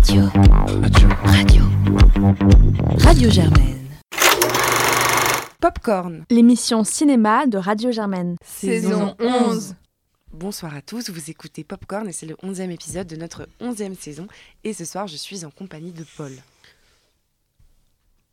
Radio. Radio. Radio. Radio Germaine. Popcorn. L'émission cinéma de Radio Germaine. Saison 11. Bonsoir à tous, vous écoutez Popcorn et c'est le 11e épisode de notre 11e saison. Et ce soir, je suis en compagnie de Paul,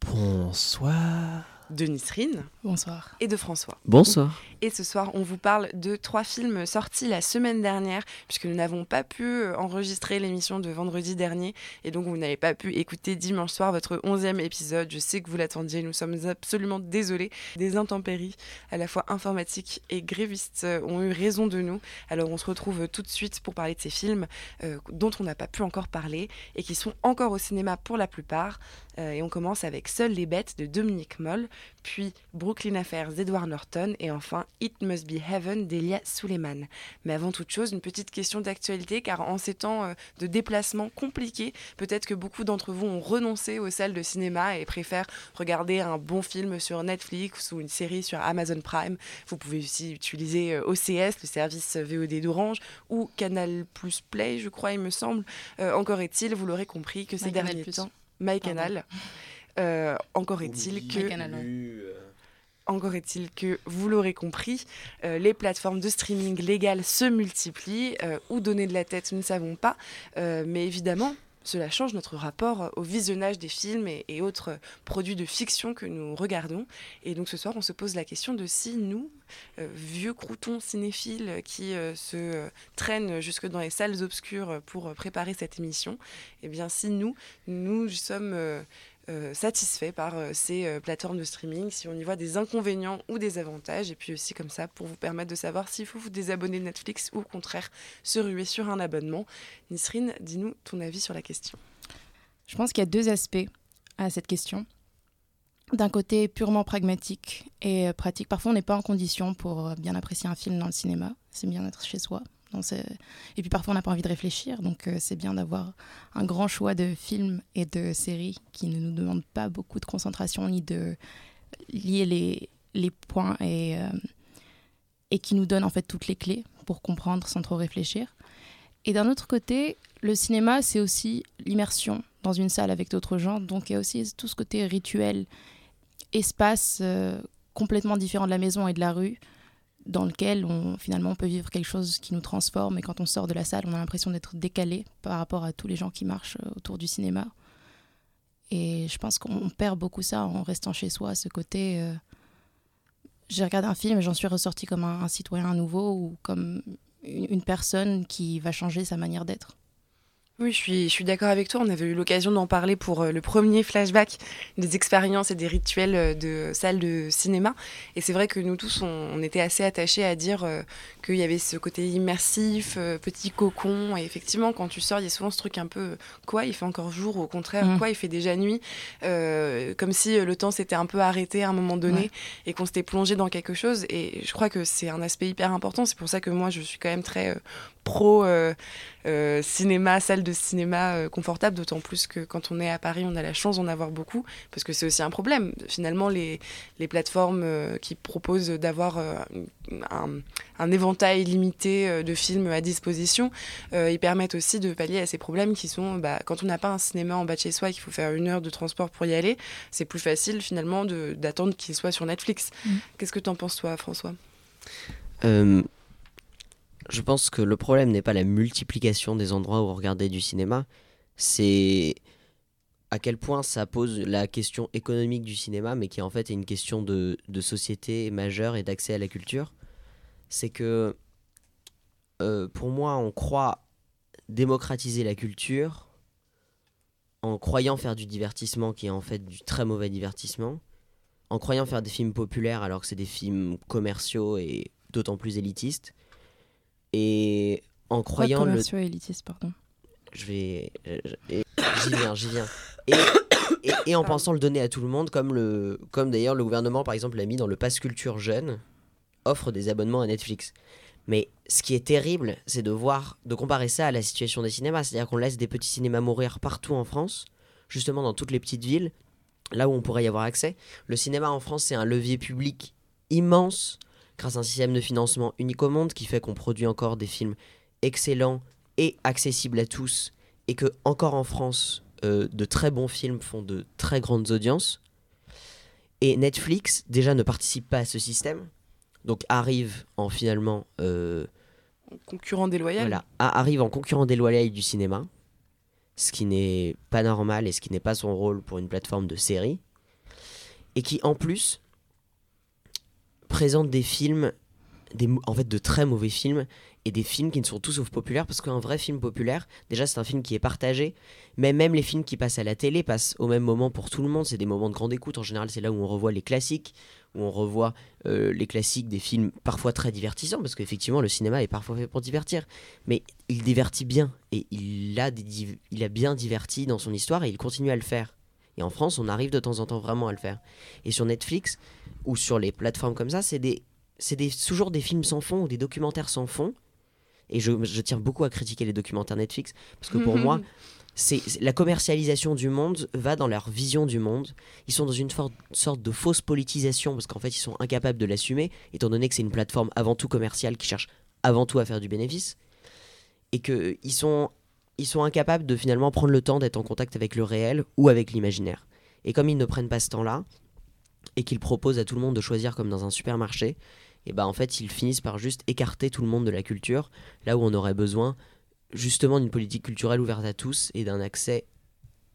Bonsoir. De Nisrine Bonsoir. et de François. Bonsoir. Et ce soir, on vous parle de trois films sortis la semaine dernière, puisque nous n'avons pas pu euh, enregistrer l'émission de vendredi dernier, et donc vous n'avez pas pu écouter dimanche soir votre onzième épisode. Je sais que vous l'attendiez, nous sommes absolument désolés. Des intempéries, à la fois informatiques et grévistes, euh, ont eu raison de nous. Alors on se retrouve tout de suite pour parler de ces films euh, dont on n'a pas pu encore parler, et qui sont encore au cinéma pour la plupart. Euh, et on commence avec Seules les bêtes de Dominique Moll, puis Brooklyn Affairs d'Edward Norton, et enfin It Must Be Heaven d'Elia Suleiman. Mais avant toute chose, une petite question d'actualité, car en ces temps euh, de déplacement compliqués, peut-être que beaucoup d'entre vous ont renoncé aux salles de cinéma et préfèrent regarder un bon film sur Netflix ou une série sur Amazon Prime. Vous pouvez aussi utiliser euh, OCS, le service VOD d'Orange, ou Canal Plus Play, je crois, il me semble. Euh, encore est-il, vous l'aurez compris, que ces derniers Plus. temps... MyCanal. Euh, encore est-il que... Canal, ouais. Encore est-il que, vous l'aurez compris, euh, les plateformes de streaming légales se multiplient. euh, où donner de la tête, nous ne savons pas. Euh, mais évidemment, cela change notre rapport au visionnage des films et, autres produits de fiction que nous regardons. Et donc ce soir, on se pose la question de si nous, euh, vieux croutons cinéphiles qui euh, se euh, traînent jusque dans les salles obscures pour euh, préparer cette émission, eh bien si nous, nous sommes... euh, satisfait par euh, ces euh, plateformes de streaming, si on y voit des inconvénients ou des avantages, et puis aussi comme ça pour vous permettre de savoir s'il faut vous désabonner de Netflix ou au contraire se ruer sur un abonnement. Nisrine, dis-nous ton avis sur la question. Je pense qu'il y a deux aspects à cette question. D'un côté purement pragmatique et pratique. Parfois, on n'est pas en condition pour bien apprécier un film dans le cinéma. C'est bien d'être chez soi. Et puis parfois, on n'a pas envie de réfléchir. Donc, euh, c'est bien d'avoir un grand choix de films et de séries qui ne nous demandent pas beaucoup de concentration ni de lier les, points et, euh, et qui nous donnent en fait toutes les clés pour comprendre sans trop réfléchir. Et d'un autre côté, le cinéma, c'est aussi l'immersion dans une salle avec d'autres gens. Donc il y a aussi tout ce côté rituel, espace euh, complètement différent de la maison et de la rue, dans lequel on, finalement peut vivre quelque chose qui nous transforme. Et quand on sort de la salle, on a l'impression d'être décalé par rapport à tous les gens qui marchent euh, autour du cinéma. Et je pense qu'on perd beaucoup ça en restant chez soi, ce côté... euh, j'ai regardé un film et j'en suis ressorti comme un, citoyen nouveau ou comme une personne qui va changer sa manière d'être. Oui, je suis, je suis d'accord avec toi. On avait eu l'occasion d'en parler pour euh, le premier flashback des expériences et des rituels euh, de salles de cinéma. Et c'est vrai que nous tous, on, on était assez attachés à dire euh, qu'il y avait ce côté immersif, euh, petit cocon. Et effectivement, quand tu sors, il y a souvent ce truc un peu quoi, il fait encore jour, ou au contraire, Mm. quoi, il fait déjà nuit. Euh, comme si le temps s'était un peu arrêté à un moment donné Ouais. et qu'on s'était plongé dans quelque chose. Et je crois que c'est un aspect hyper important. C'est pour ça que moi, je suis quand même très pro euh, euh, cinéma, salle de cinéma euh, confortable, d'autant plus que quand on est à Paris, on a la chance d'en avoir beaucoup, parce que c'est aussi un problème. Finalement, les, les plateformes euh, qui proposent d'avoir euh, un, un éventail limité euh, de films à disposition, euh, ils permettent aussi de pallier à ces problèmes qui sont, bah, quand on n'a pas un cinéma en bas de chez soi et qu'il faut faire une heure de transport pour y aller, c'est plus facile finalement de- d'attendre qu'il soit sur Netflix. Mm. Qu'est-ce que tu en penses toi, François? Euh, je pense que le problème n'est pas la multiplication des endroits où regarder du cinéma, c'est à quel point ça pose la question économique du cinéma, mais qui en fait est une question de, société majeure et d'accès à la culture. C'est que euh, pour moi, on croit démocratiser la culture en croyant faire du divertissement qui est en fait du très mauvais divertissement, en croyant faire des films populaires alors que c'est des films commerciaux et d'autant plus élitistes, et en croyant le pardon. je vais. J'y viens, j'y viens. Et, et, et en pensant le donner à tout le monde, comme, le, comme d'ailleurs le gouvernement, par exemple, l'a mis dans le Pass Culture Jeune, offre des abonnements à Netflix. Mais ce qui est terrible, c'est de voir, de comparer ça à la situation des cinémas. C'est-à-dire qu'on laisse des petits cinémas mourir partout en France, justement dans toutes les petites villes, là où on pourrait y avoir accès. Le cinéma en France, c'est un levier public immense, grâce à un système de financement unique au monde qui fait qu'on produit encore des films excellents et accessibles à tous et que encore en France, euh, de très bons films font de très grandes audiences. Et Netflix déjà ne participe pas à ce système, donc arrive en finalement euh, Concurrent déloyal. voilà, arrive en concurrent déloyal du cinéma, ce qui n'est pas normal et ce qui n'est pas son rôle pour une plateforme de série, et qui en plus présente des films, des, en fait de très mauvais films, et des films qui ne sont tout sauf populaires, parce qu'un vrai film populaire, déjà c'est un film qui est partagé, mais même les films qui passent à la télé passent au même moment pour tout le monde, c'est des moments de grande écoute, en général c'est là où on revoit les classiques, où on revoit euh, les classiques des films parfois très divertissants, parce qu'effectivement le cinéma est parfois fait pour divertir, mais il divertit bien, et il a, il a bien diverti dans son histoire, et il continue à le faire. Et en France, on arrive de temps en temps vraiment à le faire. Et sur Netflix, ou sur les plateformes comme ça, c'est des, c'est des, toujours des films sans fond, ou des documentaires sans fond, et je, je tiens beaucoup à critiquer les documentaires Netflix, parce que pour moi, c'est la commercialisation du monde va dans leur vision du monde. Ils sont dans une sorte de fausse politisation parce qu'en fait ils sont incapables de l'assumer, étant donné que c'est une plateforme avant tout commerciale qui cherche avant tout à faire du bénéfice, et que ils sont ils sont incapables de finalement prendre le temps d'être en contact avec le réel ou avec l'imaginaire. Et comme ils ne prennent pas ce temps-là et qu'ils proposent à tout le monde de choisir comme dans un supermarché, et ben en fait ils finissent par juste écarter tout le monde de la culture, là où on aurait besoin justement d'une politique culturelle ouverte à tous et d'un accès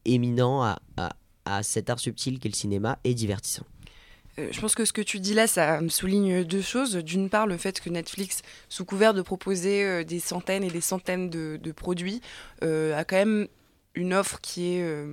éminent à, à, cet art subtil qu'est le cinéma et divertissant. Euh, je pense que ce que tu dis là, ça me souligne deux choses. D'une part, le fait que Netflix, sous couvert de proposer euh, des centaines et des centaines de, produits, euh, a quand même une offre qui est,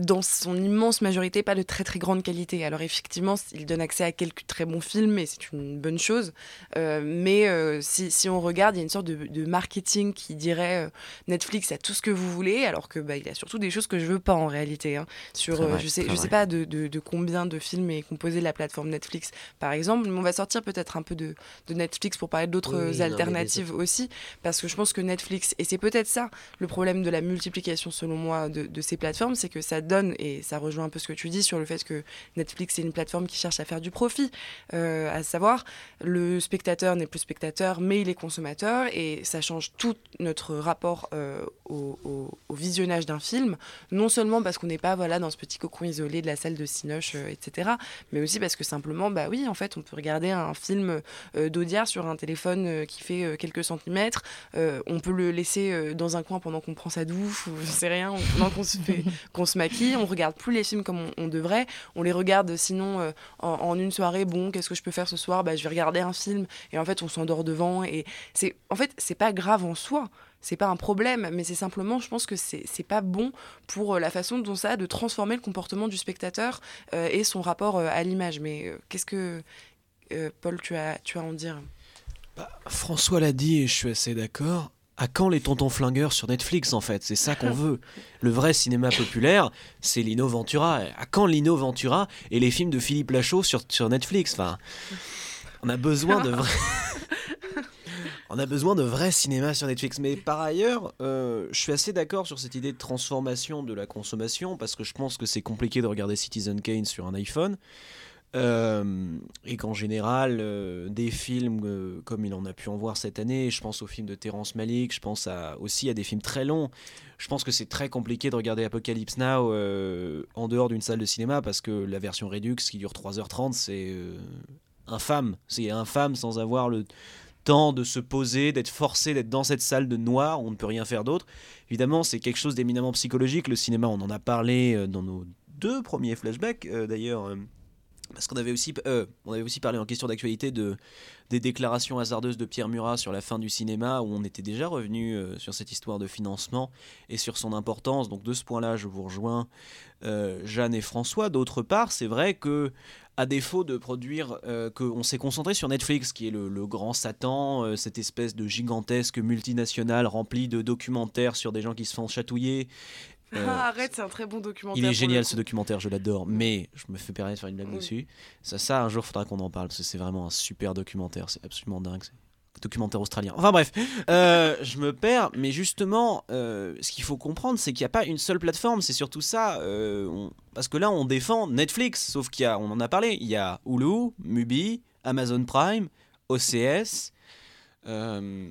dans son immense majorité, pas de très très grande qualité. Alors effectivement, il donne accès à quelques très bons films et c'est une bonne chose. Euh, mais euh, si, si on regarde, il y a une sorte de, de marketing qui dirait euh, Netflix a tout ce que vous voulez, alors que bah, il a surtout des choses que je veux pas en réalité. hein. Sur, vrai, je sais, je sais pas de, de- de combien de films est composé la plateforme Netflix, par exemple, mais on va sortir peut-être un peu de, de Netflix pour parler d'autres Oui, oui, non, mais alternatives aussi, parce que je pense que Netflix, et c'est peut-être ça le problème de la multiplication selon moi de, de ces plateformes, c'est que ça et ça rejoint un peu ce que tu dis sur le fait que Netflix est une plateforme qui cherche à faire du profit, euh, à savoir le spectateur n'est plus spectateur, mais il est consommateur, et ça change tout notre rapport euh, au, au- au visionnage d'un film, non seulement parce qu'on n'est pas voilà, dans ce petit cocon isolé de la salle de Cinoche, euh, etc., mais aussi parce que simplement, bah oui, en fait, on peut regarder un film euh, d'Audiard sur un téléphone euh, qui fait euh, quelques centimètres, on peut le laisser dans un coin pendant qu'on prend sa douche, ou je sais rien, pendant qu'on se, fait, qu'on se maquille, on regarde plus les films comme on, on devrait, on les regarde sinon en, en une soirée, bon, qu'est-ce que je peux faire ce soir bah, Je vais regarder un film, et en fait, on s'endort devant, et c'est en fait, c'est pas grave en soi, c'est pas un problème, mais c'est simplement, je pense que c'est pas bon pour euh, la façon dont ça a de transformer le comportement du spectateur euh, et son rapport euh, à l'image. Mais euh, qu'est-ce que, Paul, tu as, tu as à en dire? Bah, François l'a dit et je suis assez d'accord. À quand les tontons flingueurs sur Netflix en fait? C'est ça qu'on veut. Le vrai cinéma populaire, c'est Lino Ventura. À quand Lino Ventura et les films de Philippe Lachaud sur, sur Netflix? Enfin, on a besoin de vrai. On a besoin de vrai cinéma sur Netflix. Mais par ailleurs, euh, je suis assez d'accord sur cette idée de transformation de la consommation parce que je pense que c'est compliqué de regarder Citizen Kane sur un iPhone. Euh, et qu'en général, euh, des films comme il en a pu en voir cette année, je pense aux films de Terrence Malick, je pense aussi à des films très longs. Je pense que c'est très compliqué de regarder Apocalypse Now en dehors d'une salle de cinéma parce que la version Redux qui dure 3h30, c'est infâme. C'est infâme sans avoir le temps de se poser, d'être forcé d'être dans cette salle de noir on ne peut rien faire d'autre. Évidemment, c'est quelque chose d'éminemment psychologique. Le cinéma, on en a parlé euh, dans nos deux premiers flashbacks euh, d'ailleurs. Parce qu'on avait aussi, euh, on avait aussi parlé en question d'actualité de, des déclarations hasardeuses de Pierre Murat sur la fin du cinéma, où on était déjà revenu euh, sur cette histoire de financement et sur son importance. Donc de ce point-là, je vous rejoins euh, Jeanne et François. D'autre part, c'est vrai que à défaut de produire, qu'on s'est concentré sur Netflix, qui est le, grand Satan, cette espèce de gigantesque multinationale remplie de documentaires sur des gens qui se font chatouiller. Euh, Ah, Arrête, c'est un très bon documentaire. il est génial ce documentaire, je l'adore. Mais je me fais permettre de faire une blague Oui. dessus. Ça, ça, un jour, faudra qu'on en parle parce que c'est vraiment un super documentaire. C'est absolument dingue. Documentaire australien. Enfin bref, euh, je me perds. Mais justement, euh, ce qu'il faut comprendre, c'est qu'il n'y a pas une seule plateforme. C'est surtout ça. euh, on- Parce que là, on défend Netflix. Sauf qu'il y a, on en a parlé. Il y a Hulu, Mubi, Amazon Prime, OCS. euh,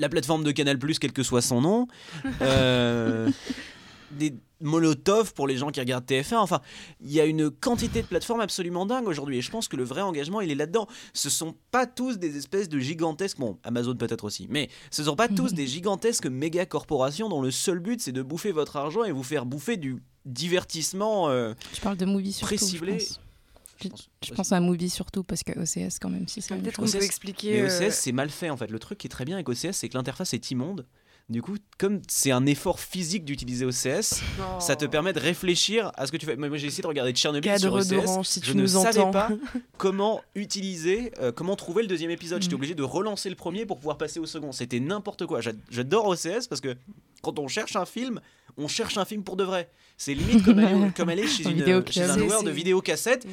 la plateforme de Canal+, quel que soit son nom, euh, des Molotov pour les gens qui regardent TF1. Enfin, il y a une quantité de plateformes absolument dingue aujourd'hui. Et je pense que le vrai engagement, il est là-dedans. Ce sont pas tous des espèces de gigantesques. Bon, Amazon peut-être aussi. Mais ce sont pas tous des gigantesques méga corporations dont le seul but, c'est de bouffer votre argent et vous faire bouffer du divertissement. euh, Tu parles de movie surtout. Préciblé. Je pense, je, je pense à movie surtout parce que OCS quand même si c'est Peut-être qu'on peut OCS, expliquer. Mais euh, OCS, c'est mal fait en fait. Le truc qui est très bien avec OCS, c'est que l'interface est immonde. Du coup, comme c'est un effort physique d'utiliser OCS, non. ça te permet de réfléchir à ce que tu fais. Moi, j'ai essayé de regarder Tchernobyl sur Cadre OCS. d'orange, si je tu ne savais entends. pas comment utiliser, euh, comment trouver le deuxième épisode. J'étais Mhm. obligé de relancer le premier pour pouvoir passer au second. C'était n'importe quoi. J'a- J'adore OCS parce que quand on cherche un film, on cherche un film pour de vrai. C'est limite comme aller, comme aller chez, Un une, vidéoclub. chez un C'est- loueur de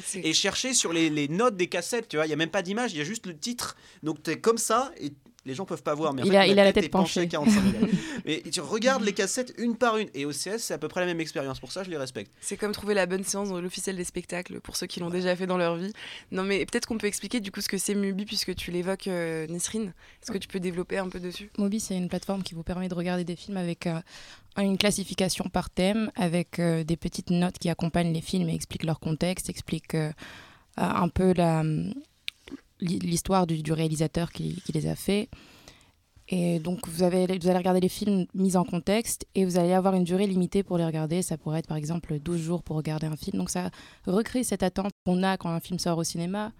C'est- et chercher sur les, les notes des cassettes, tu vois, il y a même pas d'image, il y a juste le titre. Donc tu es comme ça et les gens peuvent pas voir mais en Il fait, a- il a la tête penchée à penchée. 45 degrés. et tu regardes les cassettes une par une et OCS c'est à peu près la même expérience. Pour ça, je les respecte. C'est comme trouver la bonne séance dans l'officiel des spectacles pour ceux qui l'ont déjà fait dans leur vie. Non, mais peut-être qu'on peut expliquer du coup ce que c'est Mubi puisque tu l'évoques, euh, Nisrine. Est-ce que tu peux développer un peu dessus? Mobi, c'est une plateforme qui vous permet de regarder des films avec euh, une classification par thème, avec euh, des petites notes qui accompagnent les films et expliquent leur contexte, expliquent euh, un peu la, l'histoire du, réalisateur qui, les a faits. Et donc, vous, avez, vous allez regarder les films mis en contexte et vous allez avoir une durée limitée pour les regarder. Ça pourrait être par exemple 12 jours pour regarder un film. Donc, ça recrée cette attente qu'on a quand un film sort au cinéma,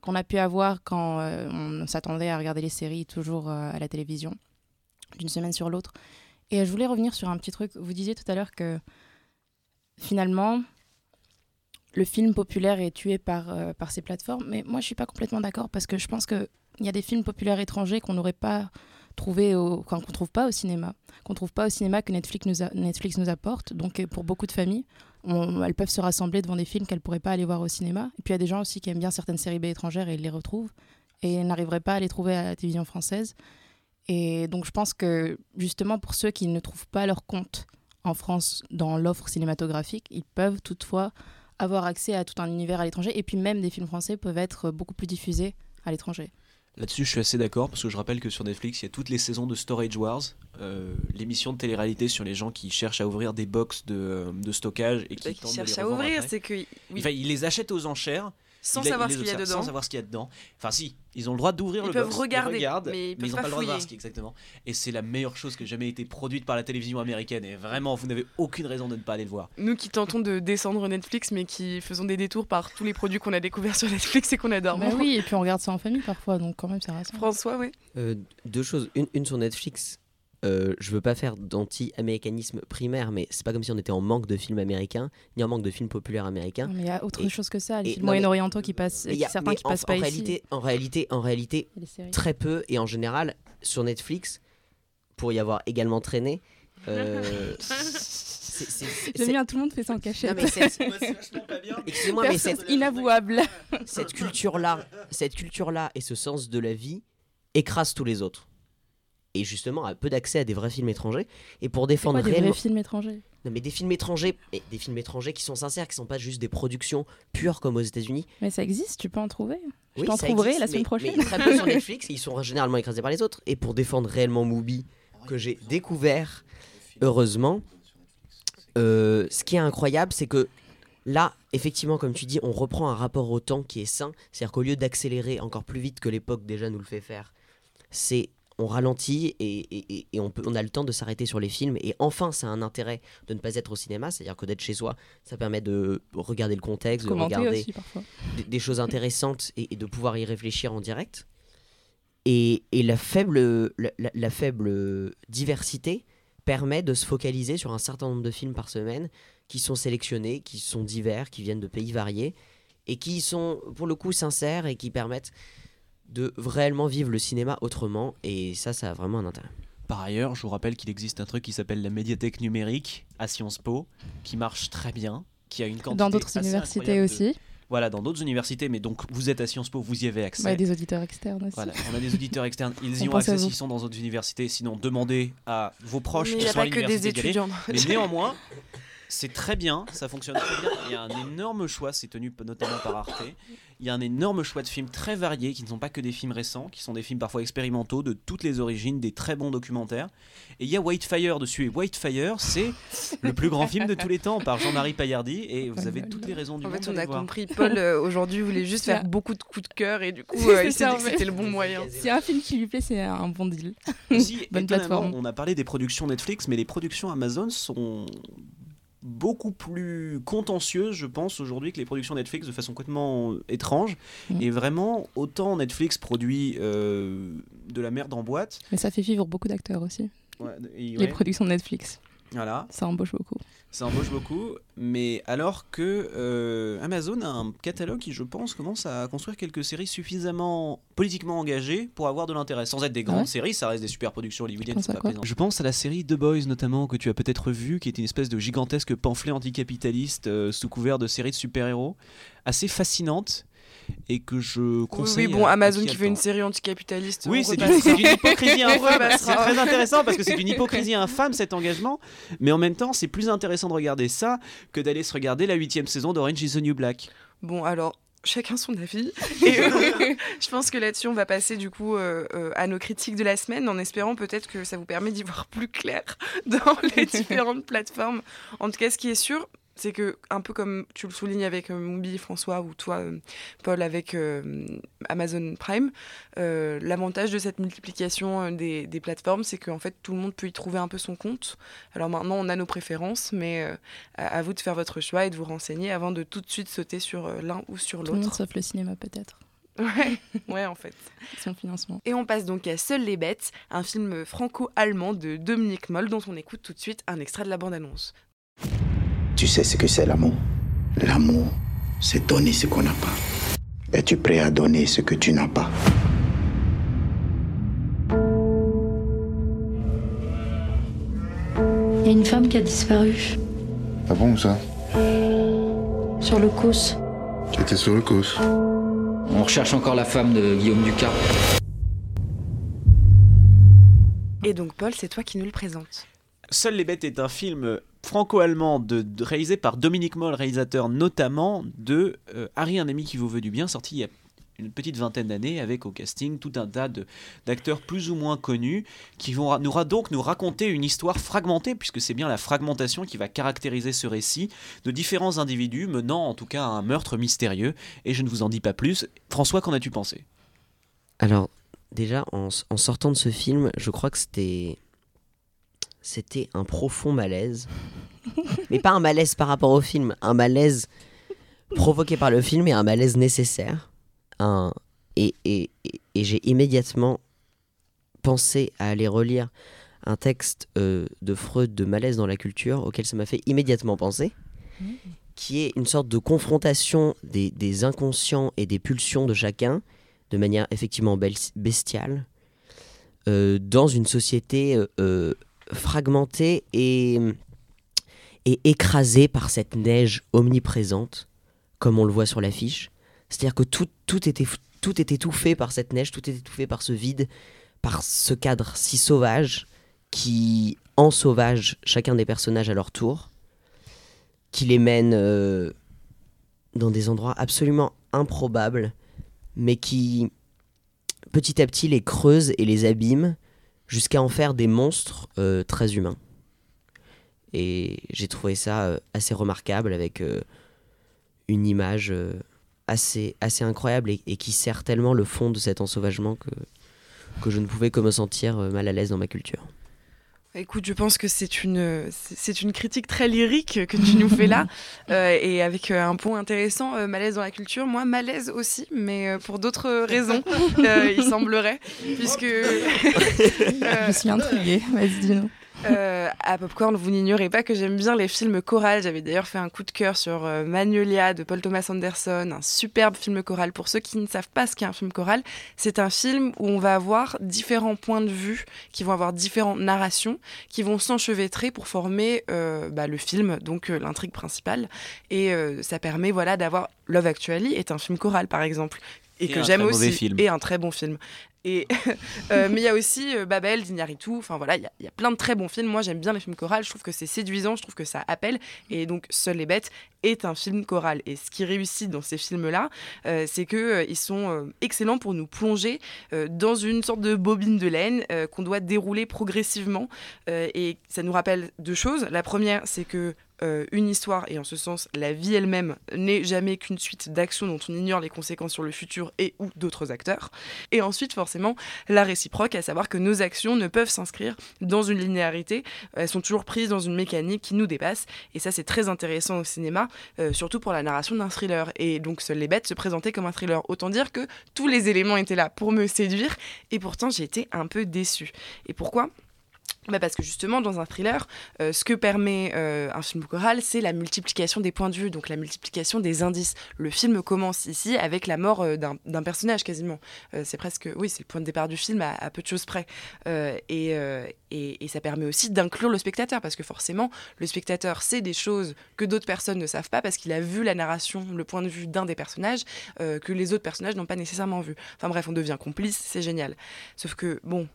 qu'on a pu avoir quand euh, on s'attendait à regarder les séries toujours euh, à la télévision, d'une semaine sur l'autre. Et je voulais revenir sur un petit truc. Vous disiez tout à l'heure que finalement, le film populaire est tué par, euh, ces plateformes. Mais moi, je suis pas complètement d'accord parce que je pense qu'il y a des films populaires étrangers qu'on n'aurait pas trouvé au, qu'on trouve pas au cinéma, qu'on trouve pas au cinéma que Netflix nous, apporte. Donc, euh, pour beaucoup de familles, elles peuvent se rassembler devant des films qu'elles pourraient pas aller voir au cinéma. Et puis, il y a des gens aussi qui aiment bien certaines séries B étrangères et ils les retrouvent et n'arriveraient pas à les trouver à la télévision française. Et donc, je pense que justement, pour ceux qui ne trouvent pas leur compte en France dans l'offre cinématographique, ils peuvent toutefois avoir accès à tout un univers à l'étranger. Et puis, même des films français peuvent être beaucoup plus diffusés à l'étranger. Là-dessus, je suis assez d'accord parce que je rappelle que sur Netflix, il y a toutes les saisons de Storage Wars, euh, l'émission de télé-réalité sur les gens qui cherchent à ouvrir des box de, euh, de stockage et qui Qui tentent de cherche les à ouvrir, c'est que oui, Enfin, ils les achètent aux enchères sans savoir ce qu'il y a dedans. Sans savoir ce qu'il y a dedans. Enfin, si, ils ont le droit d'ouvrir Ils le peuvent box, regarder, ils regardent, mais ils peuvent n'ont pas pas le droit de voir ce qui est exactement. Et c'est la meilleure chose que jamais été produite par la télévision américaine. Et vraiment, vous n'avez aucune raison de ne pas aller le voir. Nous qui tentons de descendre Netflix, mais qui faisons des détours par tous les produits qu'on a découverts sur Netflix et qu'on adore. Bah oui, et puis on regarde ça en famille parfois, donc quand même, ça rassemble. François, oui. Euh, deux choses. Une, une sur Netflix. Euh, je veux pas faire d'anti-américanisme primaire, mais c'est pas comme si on était en manque de films américains, ni en manque de films populaires américains. Non, mais il y a autre Et- chose que ça, les et- films moyen-orientaux qui passent, il y a- certains qui en, passent en pas ici. réalité, en réalité, en réalité, Et très peu et en général sur Netflix, pour y avoir également traîné. euh, c'est- c'est- c'est- J'aime c'est- bien, tout le monde fait ça en cachette. Mais c'est. Excusez-moi, mais cette, inavouable. cette culture-là, cette culture-là et ce sens de la vie écrasent tous les autres. Et justement, a peu d'accès à des vrais films étrangers. Et pour défendre quoi des réellement, vrais films étrangers? Non, mais des films étrangers, et des films étrangers qui sont sincères, qui sont pas juste des productions pures comme aux États-Unis. Mais ça existe, tu peux en trouver. Je Oui, t'en trouverai existe, la semaine mais- prochaine. Mais très peu sur Netflix, et ils sont généralement écrasés par les autres. Et pour défendre réellement Mubi, que j'ai découvert, heureusement, euh, ce qui est incroyable, c'est que là, effectivement, comme tu dis, on reprend un rapport au temps qui est sain. C'est-à-dire qu'au lieu d'accélérer encore plus vite que l'époque déjà nous le fait faire, c'est on ralentit et, et- et- et on, peut, on a le temps de s'arrêter sur les films. Et enfin, ça a un intérêt de ne pas être au cinéma, c'est-à-dire que d'être chez soi, ça permet de regarder le contexte, de Commenter regarder aussi des, des choses intéressantes et, et de pouvoir y réfléchir en direct. Et, et la, faible, la, la- la faible diversité permet de se focaliser sur un certain nombre de films par semaine qui sont sélectionnés, qui sont divers, qui viennent de pays variés et qui sont pour le coup sincères et qui permettent de réellement vivre le cinéma autrement. Et ça, ça a vraiment un intérêt. Par ailleurs, je vous rappelle qu'il existe un truc qui s'appelle la médiathèque numérique à Sciences Po, qui marche très bien, qui a une quantité Dans d'autres assez universités de- aussi. Voilà, dans d'autres universités, mais donc vous êtes à Sciences Po, vous y avez accès. Bah, des auditeurs externes aussi. Voilà, on a des auditeurs externes, ils y On ont accès s'ils sont dans d'autres universités. Sinon, demandez à vos proches Mais il qui n'y a sont à pas que des l'université. Mais néanmoins, C'est très bien, ça fonctionne très bien. Il y a un énorme choix, c'est tenu notamment par Arte. Il y a un énorme choix de films très variés qui ne sont pas que des films récents, qui sont des films parfois expérimentaux de toutes les origines, des très bons documentaires. Et il y a Whitefire dessus. Et Whitefire, c'est le plus grand film de tous les temps par Jean-Marie Paillardi. Et vous avez toutes les raisons du En monde fait, de on a voir. compris. Paul, euh, aujourd'hui, voulait juste faire beaucoup de coups de cœur et du coup, euh, il s'est dit en que fait. c'était le bon moyen. C'est un film qui lui plaît, c'est un bon deal. Aussi, Bonne plateforme. On a parlé des productions Netflix, mais les productions Amazon sont beaucoup plus contentieuses, je pense, aujourd'hui que les productions Netflix de façon complètement étrange. Mm. Et vraiment, autant Netflix produit euh, de la merde en boîte. Mais ça fait vivre beaucoup d'acteurs aussi. Ouais, et Les productions de Netflix, voilà, ça embauche beaucoup. Ça embauche beaucoup. Mais alors que euh, Amazon a un catalogue qui, je pense, commence à construire quelques séries suffisamment politiquement engagées pour avoir de l'intérêt. Sans être des grandes Ouais. séries, ça reste des super productions hollywoodiennes. pas quoi plaisant. Je pense à la série The Boys, notamment, que tu as peut-être vu, qui est une espèce de gigantesque pamphlet anticapitaliste euh, sous couvert de séries de super-héros, assez fascinante et que je conseille. oui, bon, Amazon a qui fait une série anticapitaliste. Oui, c'est d'une hypocrisie infâme. C'est très intéressant parce que c'est une hypocrisie infâme cet engagement, mais en même temps, c'est plus intéressant de regarder ça que d'aller se regarder la huitième saison d'Orange is the New Black. Bon, alors, chacun son avis. Et euh, je pense que là-dessus, on va passer du coup euh, euh, à nos critiques de la semaine en espérant peut-être que ça vous permet d'y voir plus clair dans les différentes plateformes. En tout cas, ce qui est sûr, c'est que, un peu comme tu le soulignes avec euh, Moubi, François, ou toi, euh, Paul, avec euh, Amazon Prime, euh, l'avantage de cette multiplication des, des plateformes, c'est qu'en fait, tout le monde peut y trouver un peu son compte. Alors maintenant, on a nos préférences, mais à, à vous de faire votre choix et de vous renseigner avant de tout de suite sauter sur l'un ou sur Tout le monde l'autre. sauf le cinéma peut-être, Ouais, ouais, en fait. son financement. Et on passe donc à Seuls les bêtes, un film franco-allemand de Dominique Moll dont on écoute tout de suite un extrait de la bande-annonce. Tu sais ce que c'est l'amour? L'amour, c'est donner ce qu'on n'a pas. Es-tu prêt à donner ce que tu n'as pas? Il y a une femme qui a disparu Ah bon, ça? Sur le cous. Tu étais sur le cos. On recherche encore la femme de Guillaume Ducas. Et donc Paul, c'est toi qui nous le présentes. Seuls les bêtes est un film franco-allemand de, réalisé par Dominique Moll, réalisateur notamment de euh, Harry, un ami qui vous veut du bien, sorti il y a une petite vingtaine d'années avec au casting tout un tas d'acteurs plus ou moins connus qui vont nous, donc nous raconter une histoire fragmentée puisque c'est bien la fragmentation qui va caractériser ce récit de différents individus menant en tout cas à un meurtre mystérieux et je ne vous en dis pas plus. François, qu'en as-tu pensé? Alors, déjà, en sortant de ce film, je crois que c'était. C'était un profond malaise. Mais pas un malaise par rapport au film, un malaise provoqué par le film et un malaise nécessaire. Un... Et, et, et, j'ai immédiatement pensé à aller relire un texte euh, de Freud de Malaise dans la culture auquel ça m'a fait immédiatement penser, qui est une sorte de confrontation des, des inconscients et des pulsions de chacun de manière effectivement bestiale euh, dans une société euh, fragmentée et, et écrasée par cette neige omniprésente, comme on le voit sur l'affiche. C'est-à-dire que tout, tout, était, tout est étouffé par cette neige, tout est étouffé par ce vide, par ce cadre si sauvage qui ensauvage chacun des personnages à leur tour, qui les mène euh, dans des endroits absolument improbables, mais qui petit à petit les creuse et les abîme jusqu'à en faire des monstres euh, très humains. Et j'ai trouvé ça euh, assez remarquable avec euh, une image assez, incroyable et, qui sert tellement le fond de cet ensauvagement que, que je ne pouvais que me sentir mal à l'aise dans ma culture. Écoute, je pense que c'est une, c'est une critique très lyrique que tu nous fais là, euh, et avec euh, un point intéressant, euh, malaise dans la culture. Moi, malaise aussi, mais pour d'autres raisons, euh, il semblerait, puisque Je suis intriguée, vas-y dis-nous. Euh, à Popcorn, vous n'ignorez pas que j'aime bien les films chorales. J'avais d'ailleurs fait un coup de cœur sur euh, Magnolia de Paul Thomas Anderson, un superbe film choral. Pour ceux qui ne savent pas ce qu'est un film choral, c'est un film où on va avoir différents points de vue, qui vont avoir différentes narrations, qui vont s'enchevêtrer pour former euh, bah, le film, donc euh, l'intrigue principale. Et ça permet voilà d'avoir Love Actually est un film choral par exemple. Et, Et que j'aime aussi. film. Et un très bon film. Et, euh, mais il y a aussi euh, Babel, Dignaritu, enfin voilà, il y, a- plein de très bons films. Moi j'aime bien les films chorales, je trouve que c'est séduisant, je trouve que ça appelle. Et donc Seuls les bêtes est un film choral. Et ce qui réussit dans ces films-là, euh, c'est qu'ils sont euh, excellents pour nous plonger dans une sorte de bobine de laine qu'on doit dérouler progressivement. Et ça nous rappelle deux choses. La première, c'est que euh, une histoire, et en ce sens, la vie elle-même n'est jamais qu'une suite d'actions dont on ignore les conséquences sur le futur et ou d'autres acteurs. Et ensuite, forcément, la réciproque, à savoir que nos actions ne peuvent s'inscrire dans une linéarité, elles sont toujours prises dans une mécanique qui nous dépasse, et ça c'est très intéressant au cinéma, euh, surtout pour la narration d'un thriller. Et donc Seules les bêtes se présentaient comme un thriller. Autant dire que tous les éléments étaient là pour me séduire, et pourtant j'ai été un peu déçue. Et pourquoi? Bah parce que justement, dans un thriller, euh, ce que permet euh, un film choral, c'est la multiplication des points de vue, donc la multiplication des indices. Le film commence ici avec la mort euh, d'un personnage quasiment. Euh, c'est presque, oui, c'est le point de départ du film à, peu de choses près. Et, et, ça permet aussi d'inclure le spectateur, parce que forcément, le spectateur sait des choses que d'autres personnes ne savent pas, parce qu'il a vu la narration, le point de vue d'un des personnages, que les autres personnages n'ont pas nécessairement vu. Enfin bref, on devient complice, c'est génial. Sauf que, bon,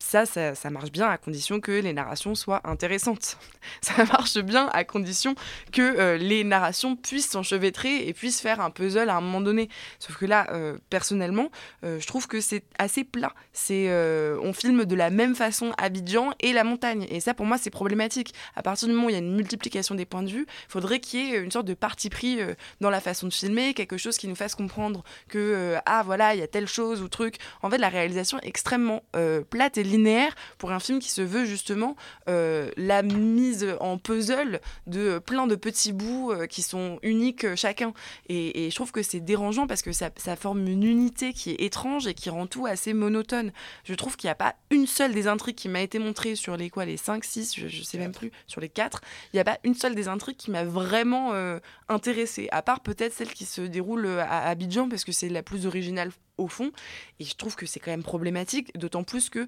ça, ça, ça marche bien à condition que les narrations soient intéressantes. Ça marche bien à condition que euh, les narrations puissent s'enchevêtrer et puissent faire un puzzle à un moment donné. Sauf que là, euh, personnellement, euh, je trouve que c'est assez plat. C'est, on filme de la même façon Abidjan et la montagne. Et ça, pour moi, c'est problématique. À partir du moment où il y a une multiplication des points de vue, il faudrait qu'il y ait une sorte de parti pris dans la façon de filmer, quelque chose qui nous fasse comprendre que, ah voilà, il y a telle chose ou truc. En fait, la réalisation est extrêmement plate et linéaire pour un film qui se veut justement euh, la mise en puzzle de plein de petits bouts euh, qui sont uniques euh, chacun. Et, et je trouve que c'est dérangeant parce que ça, ça forme une unité qui est étrange et qui rend tout assez monotone. Je trouve qu'il n'y a pas une seule des intrigues qui m'a été montrée sur les quoi, les 5, 6, je, je sais même plus, sur les 4. Il n'y a pas une seule des intrigues qui m'a vraiment euh, intéressée, à part peut-être celle qui se déroule euh, à Abidjan parce que c'est la plus originale au fond. Et je trouve que c'est quand même problématique, d'autant plus que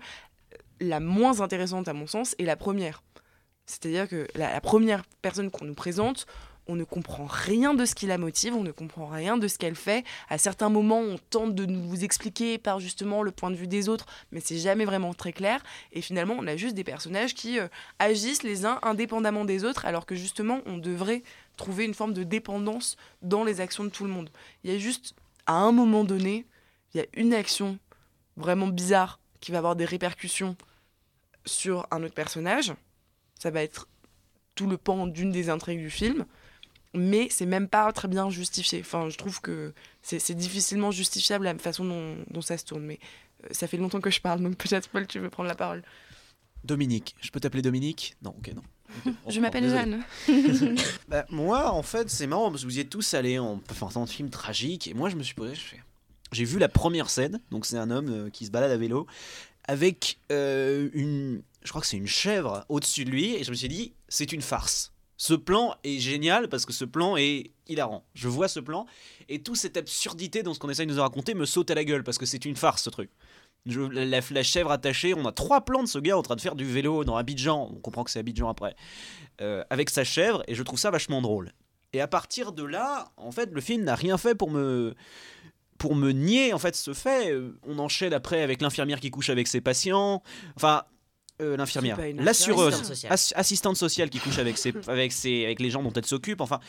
la moins intéressante à mon sens est la première. C'est-à-dire que la, la première personne qu'on nous présente, on ne comprend rien de ce qui la motive, on ne comprend rien de ce qu'elle fait. À certains moments, on tente de nous expliquer par justement le point de vue des autres, mais c'est jamais vraiment très clair. Et finalement, on a juste des personnages qui euh, agissent les uns indépendamment des autres, alors que justement, on devrait trouver une forme de dépendance dans les actions de tout le monde. Il y a juste, à un moment donné, il y a une action vraiment bizarre qui va avoir des répercussions sur un autre personnage. Ça va être tout le pan d'une des intrigues du film, mais c'est même pas très bien justifié. Enfin, je trouve que c'est difficilement justifiable la façon dont, dont ça se tourne. Mais euh, ça fait longtemps que je parle, donc peut-être Paul, tu veux prendre la parole. Dominique. Je peux t'appeler Dominique? Non, ok, non. Je m'appelle. Jeanne. Bah, moi, en fait, c'est marrant parce que vous y êtes tous allés en enfin, en film tragique. Et moi, je me suis posé, je fais- j'ai vu la première scène. Donc, c'est un homme euh, qui se balade à vélo avec euh, une. Je crois que c'est une chèvre au-dessus de lui. Et je me suis dit, c'est une farce. Ce plan est génial parce que ce plan est hilarant. Je vois ce plan et toute cette absurdité dans ce qu'on essaye de nous raconter me saute à la gueule parce que c'est une farce ce truc. La chèvre attachée, on a trois plans de ce gars en train de faire du vélo dans Abidjan. On comprend que c'est Abidjan après euh, avec sa chèvre et je trouve ça vachement drôle. Et à partir de là, en fait, le film n'a rien fait pour me pour me nier en fait ce fait. Euh, On enchaîne après avec l'infirmière qui couche avec ses patients. Enfin, euh, l'infirmière, l'assureuse, Assistante sociale. ass- assistante sociale qui couche avec ses avec ses avec les gens dont elle s'occupe. Enfin.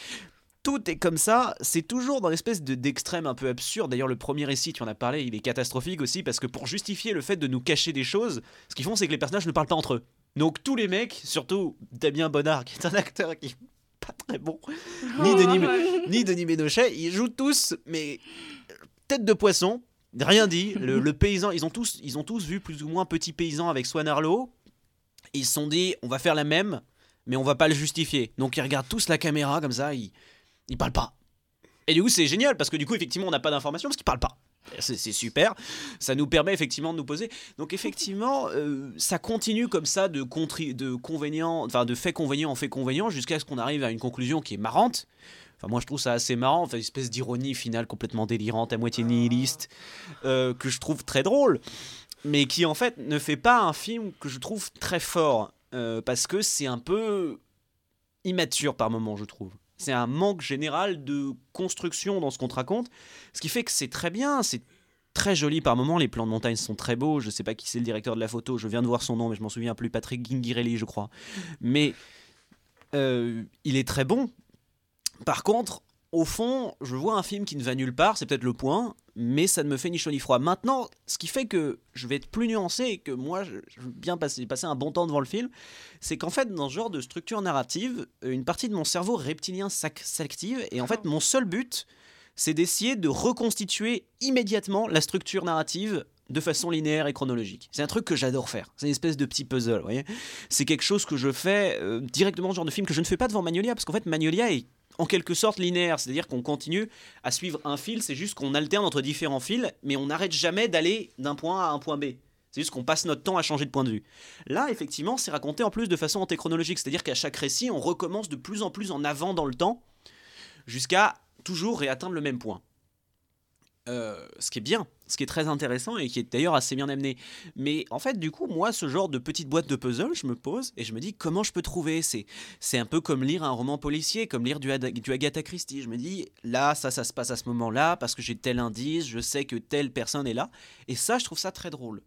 Tout est comme ça, c'est toujours dans l'espèce de d'extrême un peu absurde. D'ailleurs, le premier récit, tu en as parlé, il est catastrophique aussi parce que pour justifier le fait de nous cacher des choses, ce qu'ils font, c'est que les personnages ne parlent pas entre eux. Donc tous les mecs, surtout Damien Bonnard, qui est un acteur qui est pas très bon, ni Denis, ni Denis Ménochet, ils jouent tous, mais tête de poisson, rien dit. Le, le paysan, ils ont tous, ils ont tous vu plus ou moins Petit Paysan avec Swan Arlo. Ils se sont dit, on va faire la même, mais on va pas le justifier. Donc ils regardent tous la caméra comme ça, ils, ils parlent pas. Et du coup, c'est génial parce que du coup, effectivement, on n'a pas d'informations parce qu'ils parlent pas. C'est super. Ça nous permet effectivement de nous poser. Donc effectivement, euh, ça continue comme ça de, de enfin de fait convénient en fait convénient jusqu'à ce qu'on arrive à une conclusion qui est marrante. Enfin, moi, je trouve ça assez marrant. Une espèce d'ironie finale complètement délirante, à moitié nihiliste, euh, que je trouve très drôle, mais qui en fait ne fait pas un film que je trouve très fort euh, parce que c'est un peu immature par moment, je trouve. C'est un manque général de construction dans ce qu'on te raconte, ce qui fait que c'est très bien, c'est très joli par moments. Les plans de montagne sont très beaux. Je sais pas qui c'est le directeur de la photo. Je viens de voir son nom, mais je m'en souviens plus. Patrick Ginghirelli, je crois. Mais euh, il est très bon. Par contre, au fond, je vois un film qui ne va nulle part, c'est peut-être le point, mais ça ne me fait ni chaud ni froid. Maintenant, ce qui fait que je vais être plus nuancé et que moi, je, je veux bien passer, passer un bon temps devant le film, c'est qu'en fait, dans ce genre de structure narrative, une partie de mon cerveau reptilien sac- s'active, et en fait, mon seul but, c'est d'essayer de reconstituer immédiatement la structure narrative de façon linéaire et chronologique. C'est un truc que j'adore faire. C'est une espèce de petit puzzle, vous voyez. C'est quelque chose que je fais euh, directement, ce genre de film que je ne fais pas devant Magnolia, parce qu'en fait, Magnolia est en quelque sorte linéaire, c'est-à-dire qu'on continue à suivre un fil, c'est juste qu'on alterne entre différents fils, mais on n'arrête jamais d'aller d'un point A à un point B. C'est juste qu'on passe notre temps à changer de point de vue. Là, effectivement, c'est raconté en plus de façon antéchronologique, c'est-à-dire qu'à chaque récit, on recommence de plus en plus en avant dans le temps, jusqu'à toujours réatteindre le même point. Euh, ce qui est bien, ce qui est très intéressant et qui est d'ailleurs assez bien amené. Mais en fait, du coup, moi, ce genre de petite boîte de puzzle, je me pose et je me dis comment je peux trouver? C'est, c'est un peu comme lire un roman policier, comme lire du, du Agatha Christie. Je me dis là, ça, ça se passe à ce moment-là parce que j'ai tel indice, je sais que telle personne est là. Et ça, je trouve ça très drôle.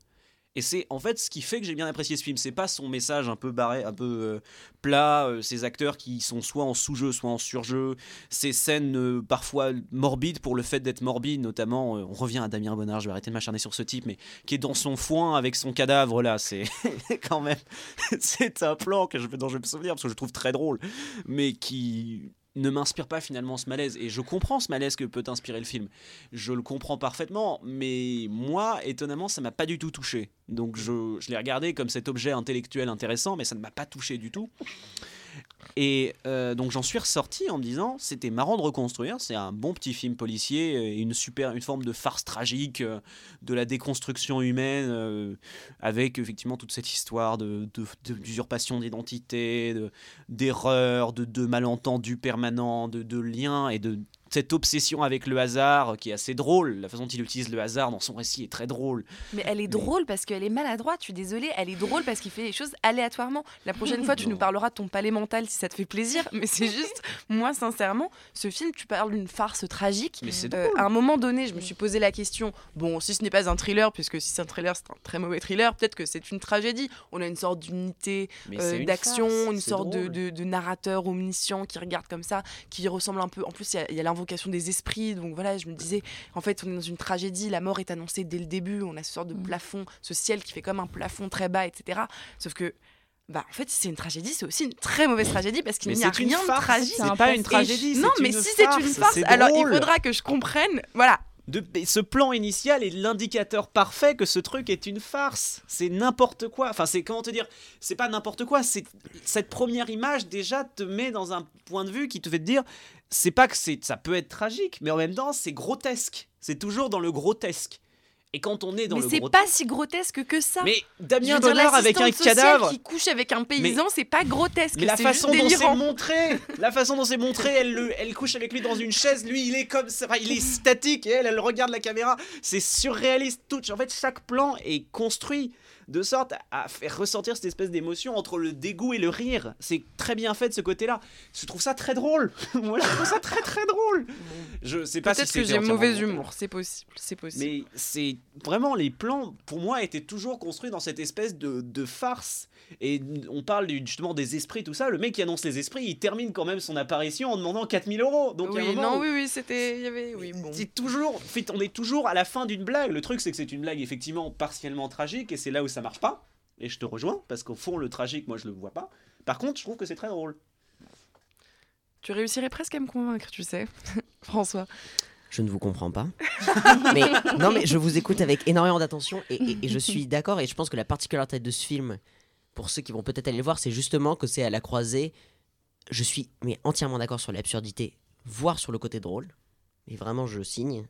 Et c'est en fait ce qui fait que j'ai bien apprécié ce film. C'est pas son message un peu barré, un peu euh, plat, euh, ces acteurs qui sont soit en sous-jeu, soit en sur-jeu, ces scènes euh, parfois morbides pour le fait d'être morbide, notamment, euh, on revient à Damien Bonnard, je vais arrêter de m'acharner sur ce type, mais qui est dans son foin avec son cadavre là, c'est quand même, c'est un plan que je, dont je vais me souvenir parce que je trouve très drôle, mais qui ne m'inspire pas finalement ce malaise. Et je comprends ce malaise que peut inspirer le film. Je le comprends parfaitement, mais moi, étonnamment, ça m'a pas du tout touché. Donc je, je l'ai regardé comme cet objet intellectuel intéressant, mais ça ne m'a pas touché du tout. Et euh, donc j'en suis ressorti en me disant c'était marrant de reconstruire, c'est un bon petit film policier, une super une forme de farce tragique euh, de la déconstruction humaine euh, avec effectivement toute cette histoire de d'usurpation d'identité, de- d'erreurs, de, de malentendus permanents, de, de liens et de cette obsession avec le hasard qui est assez drôle. La façon dont il utilise le hasard dans son récit est très drôle. Mais elle est drôle parce qu'elle est maladroite, je suis désolée. Elle est drôle parce qu'il fait les choses aléatoirement. La prochaine fois, tu nous parleras de ton palais mental si ça te fait plaisir. Mais c'est juste, moi, sincèrement, ce film, tu parles d'une farce tragique. Mais c'est Euh, à un moment donné, je me suis posé la question bon, si ce n'est pas un thriller, puisque si c'est un thriller, c'est un très mauvais thriller, peut-être que c'est une tragédie. On a une sorte d'unité euh, une d'action, une sorte de, drôle. de- de narrateur omniscient qui regarde comme ça, qui ressemble un peu. En plus, il y a- a l'invocation des esprits. Donc voilà, je me disais, en fait, on est dans une tragédie, la mort est annoncée dès le début, on a ce sort de plafond, ce ciel qui fait comme un plafond très bas, etc. Sauf que. Bah, en fait, si c'est une tragédie, c'est aussi une très mauvaise tragédie parce qu'il n'y a rien de tragique. c'est pas une tragédie, Non, mais une si c'est une farce, alors il faudra que je comprenne. Voilà. Ce plan initial est l'indicateur parfait que ce truc est une farce. C'est n'importe quoi. Enfin, c'est comment te dire C'est pas n'importe quoi. C'est cette première image déjà te met dans un point de vue qui te fait te dire c'est pas que c'est ça peut être tragique, mais en même temps c'est grotesque. C'est toujours dans le grotesque. Et quand on est dans mais le c'est pas si grotesque que ça. mais Damien Bonnard avec un cadavre. qui couche avec un paysan, c'est pas grotesque. Mais la façon dont c'est montré, la façon dont c'est montré, elle, le, elle couche avec lui dans une chaise, lui il est comme ça, il est statique et elle, elle regarde la caméra, c'est surréaliste tout. En fait, chaque plan est construit de sorte à faire ressentir cette espèce d'émotion entre le dégoût et le rire. C'est très bien fait de ce côté-là. Je trouve ça très drôle. voilà, je trouve ça très très drôle. Je sais pas si Peut-être que j'ai mauvais humour, c'est possible, c'est possible. Mais c'est vraiment les plans, pour moi, étaient toujours construits dans cette espèce de, de farce. Et on parle justement des esprits, tout ça. Le mec qui annonce les esprits, il termine quand même son apparition en demandant 4000 euros. Donc il y a un oui, non, où- oui, oui, c'était, il y avait, oui, bon. c'est toujours, fait, on est toujours à la fin d'une blague. Le truc, c'est que c'est une blague effectivement partiellement tragique, et c'est là où ça marche pas. Et je te rejoins, parce qu'au fond, le tragique, moi, je le vois pas. Par contre, je trouve que c'est très drôle. Tu réussirais presque à me convaincre, tu sais, François. Je ne vous comprends pas. mais non, mais je vous écoute avec énormément d'attention et, et- et je suis d'accord. Et je pense que la particularité de ce film, pour ceux qui vont peut-être aller le voir, c'est justement que c'est à la croisée. Je suis mais entièrement d'accord sur l'absurdité, voire sur le côté drôle. Et vraiment, je signe.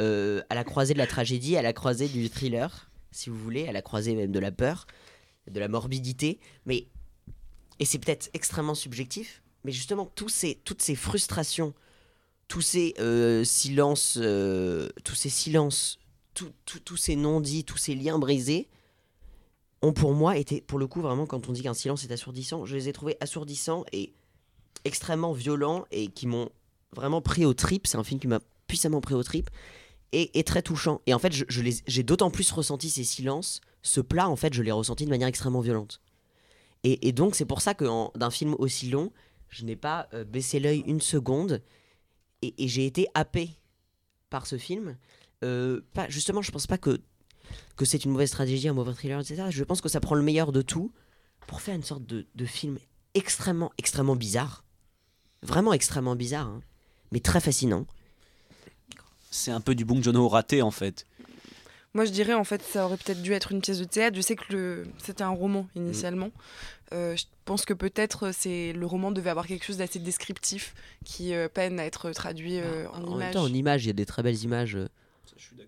Euh, à la croisée de la tragédie, à la croisée du thriller, si vous voulez, à la croisée même de la peur, de la morbidité. Mais et c'est peut-être extrêmement subjectif, mais justement tous ces, toutes ces frustrations tous ces euh, silences, euh, tous ces silences, tous ces non-dits, tous ces liens brisés, ont pour moi été, pour le coup, vraiment, quand on dit qu'un silence est assourdissant, je les ai trouvés assourdissants et extrêmement violents et qui m'ont vraiment pris au trip. C'est un film qui m'a puissamment pris au trip. Est très touchant. Et en fait, j'ai d'autant plus ressenti ces silences. Ce plat, en fait, je l'ai ressenti de manière extrêmement violente. Et, et donc, c'est pour ça que d'un film aussi long, je n'ai pas euh, baissé l'œil une seconde. Et, et j'ai été happé par ce film. Euh, pas, justement, je pense pas que, que c'est une mauvaise stratégie, un mauvais thriller, etc. Je pense que ça prend le meilleur de tout pour faire une sorte de, de film extrêmement, extrêmement bizarre. Vraiment extrêmement bizarre, hein, mais très fascinant. C'est un peu du Bong Joon-ho raté en fait. Moi, je dirais en fait, ça aurait peut-être dû être une pièce de théâtre. Je sais que le... c'était un roman initialement. Euh, je pense que peut-être euh, c'est le roman devait avoir quelque chose d'assez descriptif qui euh, peine à être traduit euh, en, En même images. temps, en image, il y a des très belles images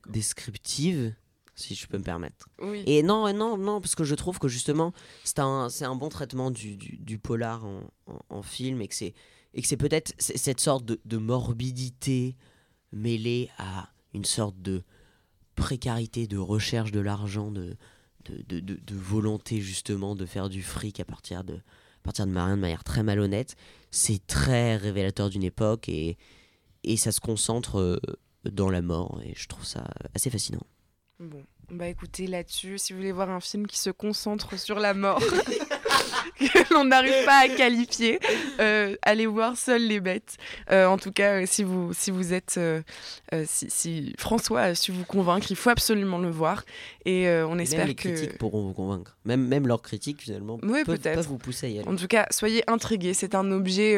descriptives, si je peux me permettre. Oui. Et non, non, non, parce que je trouve que justement, c'est un, c'est un bon traitement du, du, du polar en, en- en film et que c'est, et que c'est peut-être cette sorte de, de morbidité mêlée à une sorte de précarité, de recherche de l'argent, de, de, de, de- de volonté justement de faire du fric à partir de, à partir de rien de manière très malhonnête. C'est très révélateur d'une époque et, et ça se concentre euh, dans la mort et je trouve ça assez fascinant. Bon, bah écoutez, là-dessus, si vous voulez voir un film qui se concentre sur la mort, que l'on n'arrive pas à qualifier, euh, allez voir Seules les bêtes. Euh, en tout cas, euh, si vous, si vous êtes. si, si François a su vous convaincre, il faut absolument le voir. Et on Même espère les que. critiques pourront vous convaincre. Même, même leurs critiques, finalement, Oui, peuvent, peuvent vous pousser à y aller. En tout cas, soyez intrigués. C'est un objet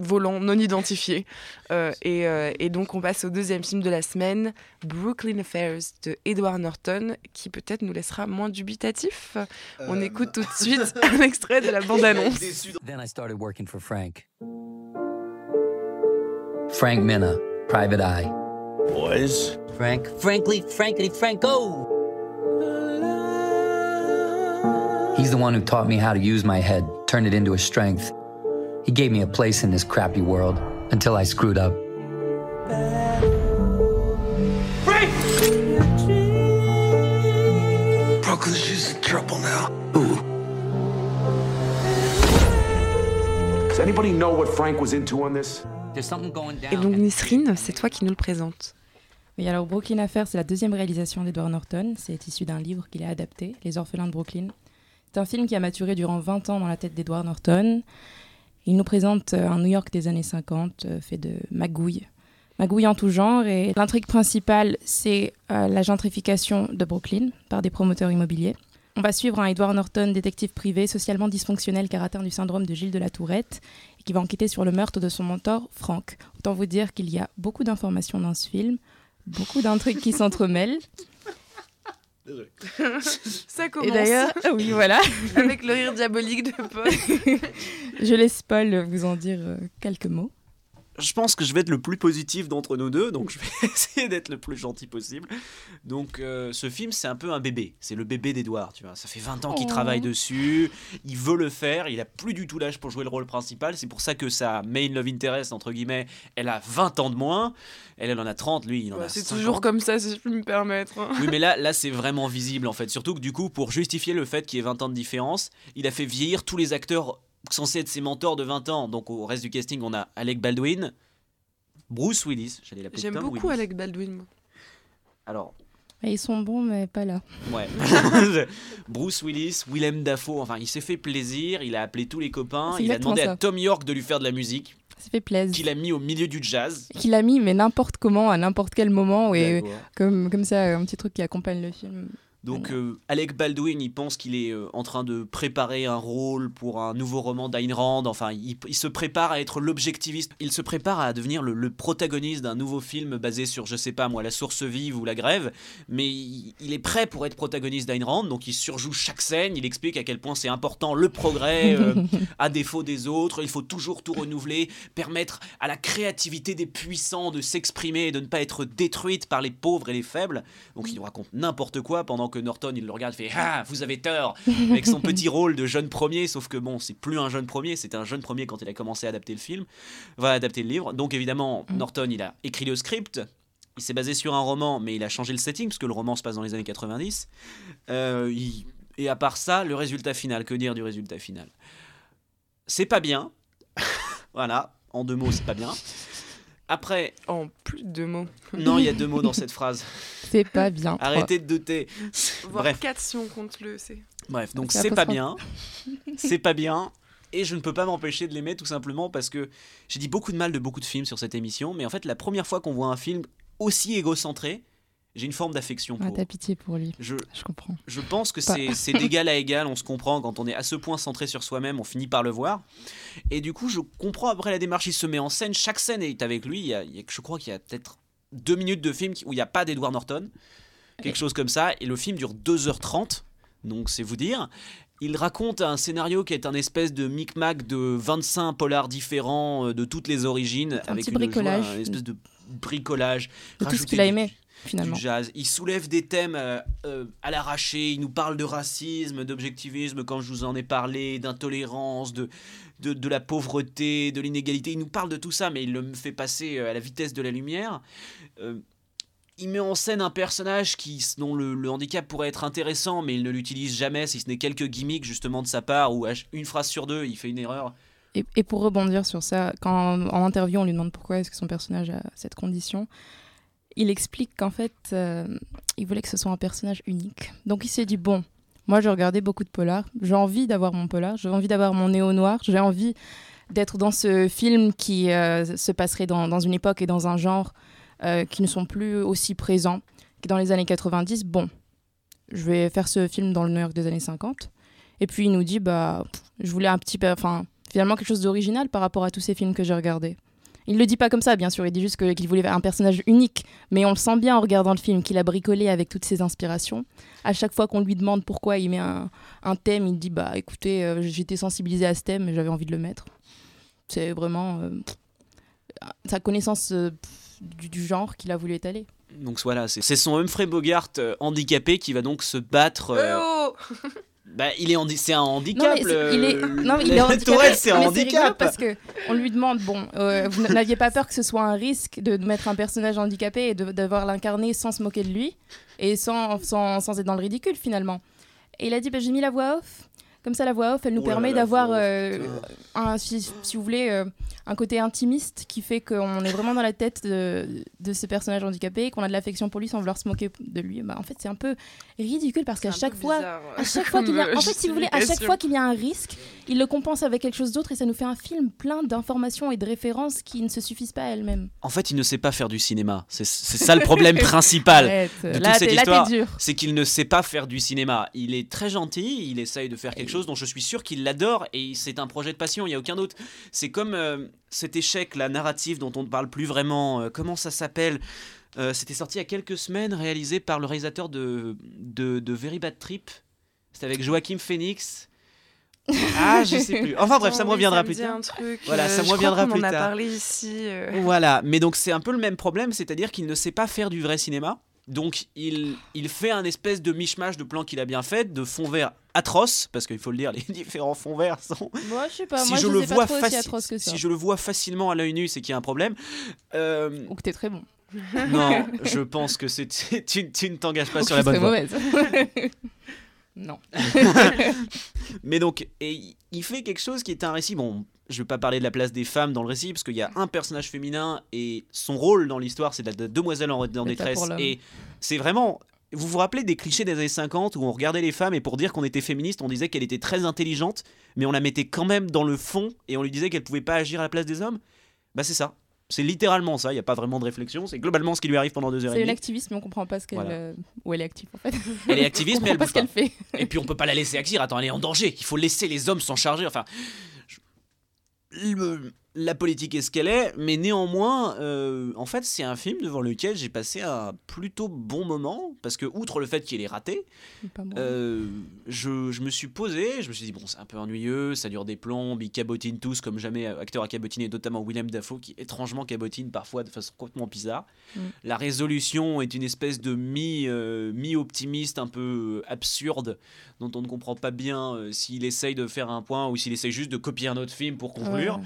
volant non identifié. Euh, et, euh, et donc, on passe au deuxième film de la semaine, Brooklyn Affairs de Edward Norton, qui peut-être nous laissera moins dubitatif. On écoute tout de suite un extrait de la bande-annonce. Then I started working for Frank. Frank Minna, Private Eye. Boys. Frank, frankly, frankly, Franco. He's the one who taught me how to use my head, turn it into a strength. He gave me a place in this crappy world until I screwed up. Brooklyn, she's in trouble now. Who? Does anybody know what Frank was into on this? There's something going Et down. donc, Nisrine, c'est toi qui nous le présente. Oui, alors Brooklyn Affair, c'est la deuxième réalisation d'Edward Norton. C'est issu d'un livre qu'il a adapté, Les orphelins de Brooklyn. C'est un film qui a maturé durant 20 ans dans la tête d'Edward Norton. Il nous présente euh, un New York des années 50 euh, fait de magouilles. Magouilles en tout genre. Et l'intrigue principale, c'est euh, la gentrification de Brooklyn par des promoteurs immobiliers. On va suivre un Edward Norton, détective privé, socialement dysfonctionnel car atteint du syndrome de Gilles de la Tourette, et qui va enquêter sur le meurtre de son mentor, Frank. Autant vous dire qu'il y a beaucoup d'informations dans ce film, beaucoup d'intrigues qui s'entremêlent. Ça commence. Et d'ailleurs, oui, voilà. Avec le rire diabolique de Paul. Je laisse Paul vous en dire euh, quelques mots. Je pense que je vais être le plus positif d'entre nous deux, donc je vais essayer d'être le plus gentil possible. Donc euh, ce film, c'est un peu un bébé. C'est le bébé d'Edouard, tu vois. Ça fait 20 ans qu'il Oh. travaille dessus, il veut le faire, il a plus du tout l'âge pour jouer le rôle principal. C'est pour ça que sa main love interest, entre guillemets, elle a 20 ans de moins. Elle, elle en a 30, lui, il en Ouais, a c'est 50. toujours comme ça, si je peux me permettre. hein. Oui, mais là, là c'est vraiment visible en fait. Surtout que du coup, pour justifier le fait qu'il y ait 20 ans de différence, il a fait vieillir tous les acteurs censés être ses mentors de 20 ans. Donc au reste du casting, on a Alec Baldwin, Bruce Willis, j'allais l'appeler J'aime Tom beaucoup Willis. Alec Baldwin. moi. Alors, Ils sont bons, mais pas là. ouais. Bruce Willis, Willem Dafoe, enfin, il s'est fait plaisir, il a appelé tous les copains, C'est il a demandé à. Tom York de lui faire de la musique, Ça fait plaisir. qu'il a mis au milieu du jazz. Qu'il a mis, mais n'importe comment, à n'importe quel moment, et comme, comme ça, un petit truc qui accompagne le film. Donc euh, Alec Baldwin, il pense qu'il est euh, en train de préparer un rôle pour un nouveau roman d'Ayn Rand. Enfin, il, il se prépare à être l'objectiviste. Il se prépare à devenir le, le protagoniste d'un nouveau film basé sur, je sais pas moi, la source vive ou la grève. Mais il, il est prêt pour être protagoniste d'Ayn Rand. Donc il surjoue chaque scène. Il explique à quel point c'est important le progrès euh, à défaut des autres. Il faut toujours tout renouveler, permettre à la créativité des puissants de s'exprimer et de ne pas être détruite par les pauvres et les faibles. Donc il nous raconte n'importe quoi pendant que Norton il le regarde et fait ah vous avez tort avec son petit rôle de jeune premier sauf que bon c'est plus un jeune premier c'était un jeune premier quand il a commencé à adapter le film va adapter le livre. Donc évidemment Norton il a écrit le script il s'est basé sur un roman mais il a changé le setting parce que le roman se passe dans les années 90 Euh, il- et à part ça le résultat final que dire du résultat final? C'est pas bien. Voilà en deux mots c'est pas bien. Après, En plus de deux mots. non, il y a deux mots dans cette phrase. C'est pas bien. Arrêtez de douter. Voire Bref, quatre si on compte le C. bref, donc C'est pas bien. C'est pas bien. Et je ne peux pas m'empêcher de l'aimer tout simplement parce que j'ai dit beaucoup de mal de beaucoup de films sur cette émission, mais en fait, la première fois qu'on voit un film aussi égocentré, j'ai une forme d'affection Ah, pour. t'as pitié pour lui. Je, Je comprends. je pense que c'est c'est d'égal à égal, on se comprend, quand on est à ce point centré sur soi-même, on finit par le voir. Et du coup, je comprends après la démarche, il se met en scène, chaque scène est avec lui, il y a, il y a- je crois qu'il y a peut-être deux minutes de film où il n'y a pas d'Edward Norton, quelque chose comme ça, et le film dure 2h30, donc c'est vous dire. Il raconte un scénario qui est un espèce de micmac de 25 polars différents euh, de toutes les origines, Un avec petit une joie, bricolage. un espèce de bricolage. De tout ce qu'il a aimé, finalement. du jazz. Il soulève des thèmes euh, euh, à l'arraché. Il nous parle de racisme, d'objectivisme, quand je vous en ai parlé, d'intolérance, de, de, de la pauvreté, de l'inégalité. Il nous parle de tout ça, mais il le fait passer euh, à la vitesse de la lumière. Euh, il met en scène un personnage qui, dont le, le handicap pourrait être intéressant, mais il ne l'utilise jamais, si ce n'est quelques gimmicks justement de sa part, où ch- une phrase sur deux, il fait une erreur. Et, et pour rebondir sur ça, quand en interview on lui demande pourquoi est-ce que son personnage a cette condition, il explique qu'en fait, euh, il voulait que ce soit un personnage unique. Donc il s'est dit bon, moi j'ai regardé beaucoup de polars, j'ai envie d'avoir mon polar, j'ai envie d'avoir mon néo noir, j'ai envie d'être dans ce film qui euh, se passerait dans, une époque et dans un genre euh, qui ne sont plus aussi présents que dans les années 90. Bon, je vais faire ce film dans le New York des années 50. Et puis il nous dit bah je voulais un petit peu, enfin finalement quelque chose d'original par rapport à tous ces films que j'ai regardés. Il le dit pas comme ça, bien sûr. Il dit juste que- qu'il voulait un personnage unique, mais on le sent bien en regardant le film qu'il a bricolé avec toutes ses inspirations. À chaque fois qu'on lui demande pourquoi il met un, un thème, il dit bah écoutez, euh, j'étais sensibilisé à ce thème et j'avais envie de le mettre. C'est vraiment euh, sa connaissance euh, du, du genre qu'il a voulu étaler. Donc voilà, c'est c'est son Humphrey Bogart euh, handicapé qui va donc se battre. euh, Oh Bah, il est handi- c'est un Non, handicap. mais c'est- le- il est, non, mais il est handicapé, c'est un mais handicap. parce que on lui demande bon, euh, vous n'aviez pas peur que ce soit un risque de mettre un personnage handicapé et de devoir l'incarner sans se moquer de lui et sans, sans, sans être dans le ridicule finalement. Et il a dit bah, j'ai mis la voix off. Comme ça, la voix off, elle nous Oh permet d'avoir, euh, un, si, si vous voulez, euh, un côté intimiste qui fait qu'on est vraiment dans la tête de, de ce personnage handicapé et qu'on a de l'affection pour lui sans vouloir se moquer de lui. Bah, en fait, c'est un peu ridicule parce qu'à chaque fois, bizarre, à chaque fois qu'il y a, en fait, si vous voulez, à chaque fois qu'il y a un risque, il le compense avec quelque chose d'autre et ça nous fait un film plein d'informations et de références qui ne se suffisent pas à elles-mêmes. En fait, il ne sait pas faire du cinéma. C'est ça le problème principal Arrête. de toute Là, cette histoire. dur. C'est qu'il ne sait pas faire du cinéma. Il est très gentil, il essaye de faire quelque chose dont je suis sûr qu'il l'adore et c'est un projet de passion, il n'y a aucun doute. C'est comme euh, cet échec, la narrative dont on ne parle plus vraiment. euh, comment ça s'appelle Euh, C'était sorti il y a quelques semaines, réalisé par le réalisateur de, de, de Very Bad Trip. C'était avec Joachim Phoenix. Ah, je sais plus. Enfin bref, ça me reviendra plus tard. Voilà, ça me reviendra plus en a tard. parlé ici. Voilà, mais donc c'est un peu le même problème, c'est-à-dire qu'il ne sait pas faire du vrai cinéma. Donc il, il fait un espèce de mishmash de plans qu'il a bien fait, de fonds verts atroces, parce qu'il faut le dire, les différents fonds verts sont... Moi, je sais pas. si moi, je, je le vois faci- que ça. si je le vois facilement à l'œil nu, c'est qu'il y a un problème. Euh, Ou que t'es très bon. non, je pense que c'est tu, tu ne t'engages pas Ou sur la bonne voie. mauvaise. non. Mais donc, et il fait quelque chose qui est un récit. Bon, je vais pas parler de la place des femmes dans le récit, parce qu'il y a un personnage féminin et son rôle dans l'histoire, c'est la la demoiselle en, détresse. Et c'est vraiment. Vous vous rappelez des clichés des années 50 où on regardait les femmes et pour dire qu'on était féministe, on disait qu'elle était très intelligente, mais on la mettait quand même dans le fond et on lui disait qu'elle pouvait pas agir à la place des hommes? Bah, c'est ça. C'est littéralement ça, il n'y a pas vraiment de réflexion, c'est globalement ce qui lui arrive pendant deux heures et C'est demie. activiste, mais on comprend pas ce qu'elle. Voilà. euh, Où elle est active en fait. Elle est activiste, On mais elle comprend pas bouge ce qu'elle fait. Et puis on peut pas la laisser agir. Attends, elle est en danger. Il faut laisser les hommes s'en charger. Enfin, je- le- la politique est ce qu'elle est, mais néanmoins, euh, en fait, c'est un film devant lequel j'ai passé un plutôt bon moment parce que outre le fait qu'il est raté, euh, je, je me suis posé, je me suis dit bon, c'est un peu ennuyeux, ça dure des plombes, ils cabotinent tous comme jamais acteur à cabotiner, notamment Willem Dafoe qui étrangement cabotine parfois de façon complètement bizarre. Mm. La résolution est une espèce de mi, euh, mi-optimiste un peu absurde dont on ne comprend pas bien euh, s'il essaye de faire un point ou s'il essaye juste de copier un autre film pour conclure. Ouais.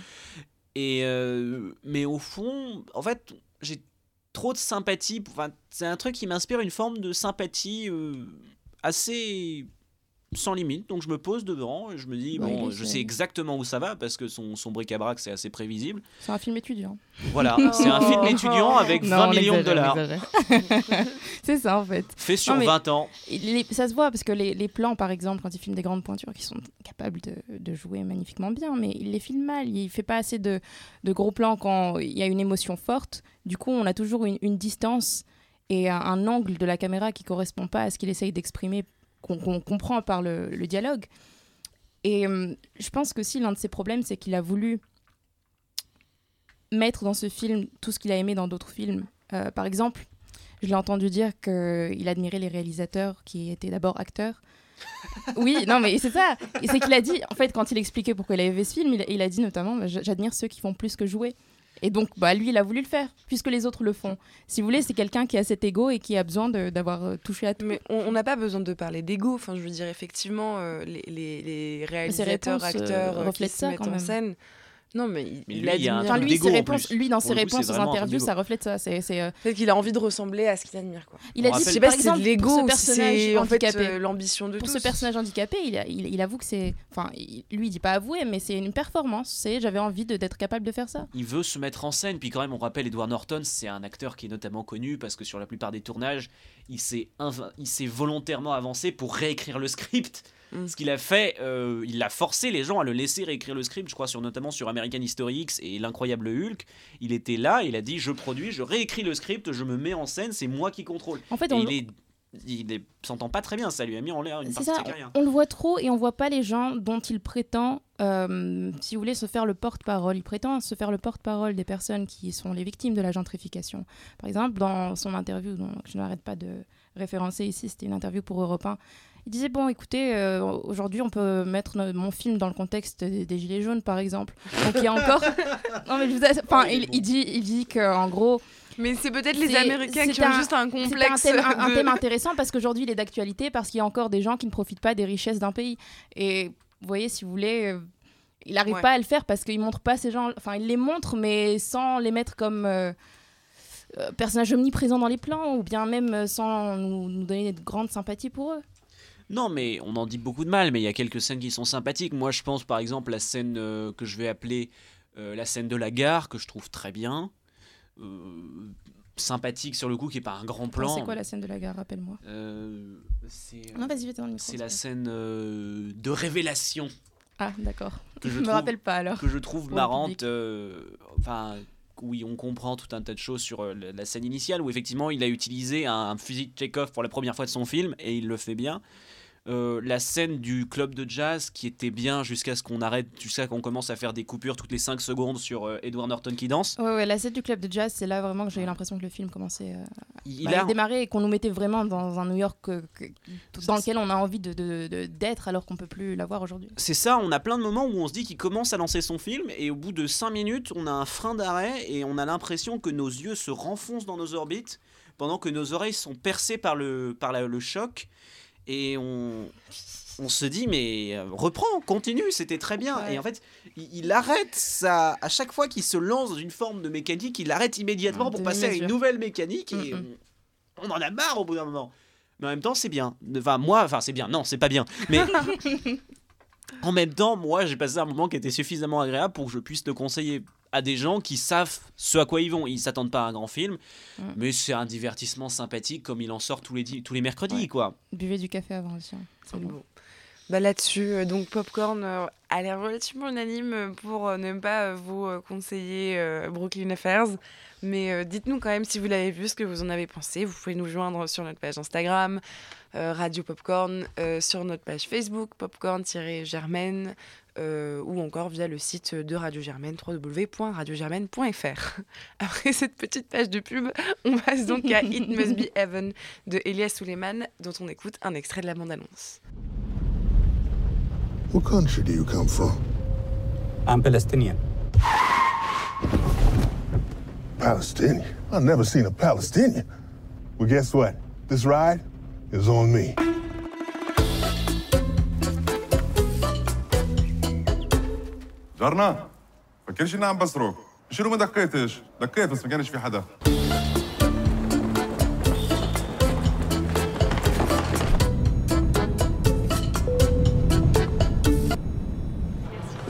Et euh, mais au fond, en fait, j'ai trop de sympathie. Enfin, c'est un truc qui m'inspire une forme de sympathie euh, assez sans limite. Donc je me pose devant et je me dis, Ouais, bon, je sais exactement où ça va parce que son, son bric-à-brac, c'est assez prévisible. C'est un film étudiant. Voilà, c'est un film étudiant avec Non, 20 on millions de dollars. c'est ça en fait. Fait sur Non, mais 20 ans. les- ça se voit parce que les, les plans, par exemple, quand il filme des grandes pointures qui sont capables de, de jouer magnifiquement bien, mais il les filme mal. Il fait pas assez de, de gros plans quand il y a une émotion forte. Du coup, on a toujours une, une distance et un, un angle de la caméra qui correspond pas à ce qu'il essaye d'exprimer, qu'on comprend par le, dialogue. Et hum, je pense que si l'un de ses problèmes, c'est qu'il a voulu mettre dans ce film tout ce qu'il a aimé dans d'autres films. Euh, par exemple, je l'ai entendu dire qu'il admirait les réalisateurs qui étaient d'abord acteurs. Oui, non, mais c'est ça. C'est qu'il a dit, en fait, quand il expliquait pourquoi il avait fait ce film, il, il a dit notamment bah, J'admire ceux qui font plus que jouer. Et donc, bah, lui, il a voulu le faire, puisque les autres le font. Si vous voulez, c'est quelqu'un qui a cet ego et qui a besoin d'avoir euh, touché à tout. Mais on n'a pas besoin de parler d'ego. Enfin, je veux dire, effectivement, euh, les, les- les réalisateurs, réponses, euh, acteurs euh, qui se mettent en même. Non, mais il, Mais il lui, il y a Enfin, lui, ses réponses, lui, dans Pour ses coup, c'est réponses aux interviews, ça reflète ça. C'est, c'est, euh, Peut-être qu'il a envie de ressembler à ce qu'il admire. Quoi. Il a On dit, Je sais par pas si c'est de l'ego pour ce ou c'est en fait handicapé. euh, l'ambition de pour tous. ce personnage handicapé, il, a- il, il avoue que c'est. Enfin, il- lui, il dit pas avouer, mais c'est une performance. C'est j'avais envie de- d'être capable de faire ça. Il veut se mettre en scène, puis quand même on rappelle Edward Norton, c'est un acteur qui est notamment connu parce que sur la plupart des tournages, il s'est inv- il s'est volontairement avancé pour réécrire le script. Mm. Ce qu'il a fait, euh, il a forcé les gens à le laisser réécrire le script, je crois sur, notamment sur American History X et l'incroyable Hulk. Il était là, il a dit je produis, je réécris le script, je me mets en scène, c'est moi qui contrôle. En fait, Et on, il est, il s'entend pas très bien, ça lui a mis en l'air une partie de ça, sa carrière. on le voit trop et on voit pas les gens dont il prétend, euh, si vous voulez, se faire le porte-parole. Il prétend se faire le porte-parole des personnes qui sont les victimes de la gentrification. Par exemple, dans son interview, dont je n'arrête pas de référencer ici, c'était une interview pour Europe 1. Il disait bon, écoutez, euh, aujourd'hui, on peut mettre no- mon film dans le contexte des, des gilets jaunes, par exemple. Donc il y a encore. non mais je vous enfin, il, il dit, il dit que en gros, Mais c'est peut-être les Américains qui c'est ont un- juste un complexe. un thème, un- un de- thème intéressant parce qu'aujourd'hui il est d'actualité parce qu'il y a encore des gens qui ne profitent pas des richesses d'un pays. Et vous voyez, si vous voulez, euh, il n'arrive Ouais. pas à le faire parce qu'il montre pas ces gens. Enfin, il les montre, mais sans les mettre comme euh, euh, personnages omniprésents dans les plans ou bien même sans nous, nous donner de grandes sympathies pour eux. Non, mais on en dit beaucoup de mal, mais il y a quelques scènes qui sont sympathiques. Moi, je pense par exemple la scène euh, que je vais appeler euh, la scène de la gare, que je trouve très bien. Euh, sympathique sur le coup, qui est pas un grand plan. C'est quoi la scène de la gare Rappelle-moi. C'est Non, vas-y, dans le micro. c'est la scène de révélation Ah, d'accord. que je Je me rappelle pas alors. que je trouve Pour marrante. Enfin, oui, on comprend tout un tas de choses sur la, la scène initiale où effectivement il a utilisé un, un fusil de Chekhov pour la première fois de son film et il le fait bien. Euh, la scène du club de jazz qui était bien jusqu'à ce qu'on arrête, jusqu'à qu'on commence à faire des coupures toutes les 5 secondes sur euh, Edward Norton qui danse. Ouais, ouais, la scène du club de jazz, c'est là vraiment que j'ai eu l'impression que le film commençait euh, Il bah, a- démarrer et qu'on nous mettait vraiment dans un New York que- dans lequel on a envie de, de- de- d'être alors qu'on peut plus l'avoir aujourd'hui. C'est ça, on a plein de moments où on se dit qu'il commence à lancer son film et au bout de 5 minutes, on a un frein d'arrêt et on a l'impression que nos yeux se renfoncent dans nos orbites pendant que nos oreilles sont percées par le, par la- le choc et on, on se dit mais euh, reprends, continue, c'était très bien. Ouais. Et en fait, il, il arrête ça, à chaque fois qu'il se lance dans une forme de mécanique, il arrête immédiatement Ouais, pour passer à une nouvelle mécanique et Mm, on, on en a marre au bout d'un moment. Mais en même temps, c'est bien. Enfin, moi, enfin, c'est bien. Non, c'est pas bien. Mais en même temps, moi, j'ai passé un moment qui était suffisamment agréable pour que je puisse le conseiller à des gens qui savent ce à quoi ils vont. Ils s'attendent pas à un grand film, Mm. mais c'est un divertissement sympathique comme il en sort tous les, tous les mercredis, Ouais. quoi. Buvez du café avant aussi. hein. C'est bon. Bon. Bah là-dessus, euh, donc Popcorn euh, a l'air relativement unanime euh, pour euh, ne pas euh, vous euh, conseiller euh, Brooklyn Affairs. Mais euh, dites-nous quand même si vous l'avez vu, ce que vous en avez pensé. Vous pouvez nous joindre sur notre page Instagram, euh, Radio Popcorn, euh, sur notre page Facebook, popcorn-germaine, euh, ou encore via le site de Radio Germaine, www.radiogermaine.fr. Après cette petite page de pub, on passe donc à It Must Be Heaven de Elias Suleiman, dont on écoute un extrait de la bande-annonce. What country do you come from? I'm Palestinian. Palestinian? I've never seen a Palestinian. Well, guess what? This ride is on me. جارنا فكرش اني عم شنو ما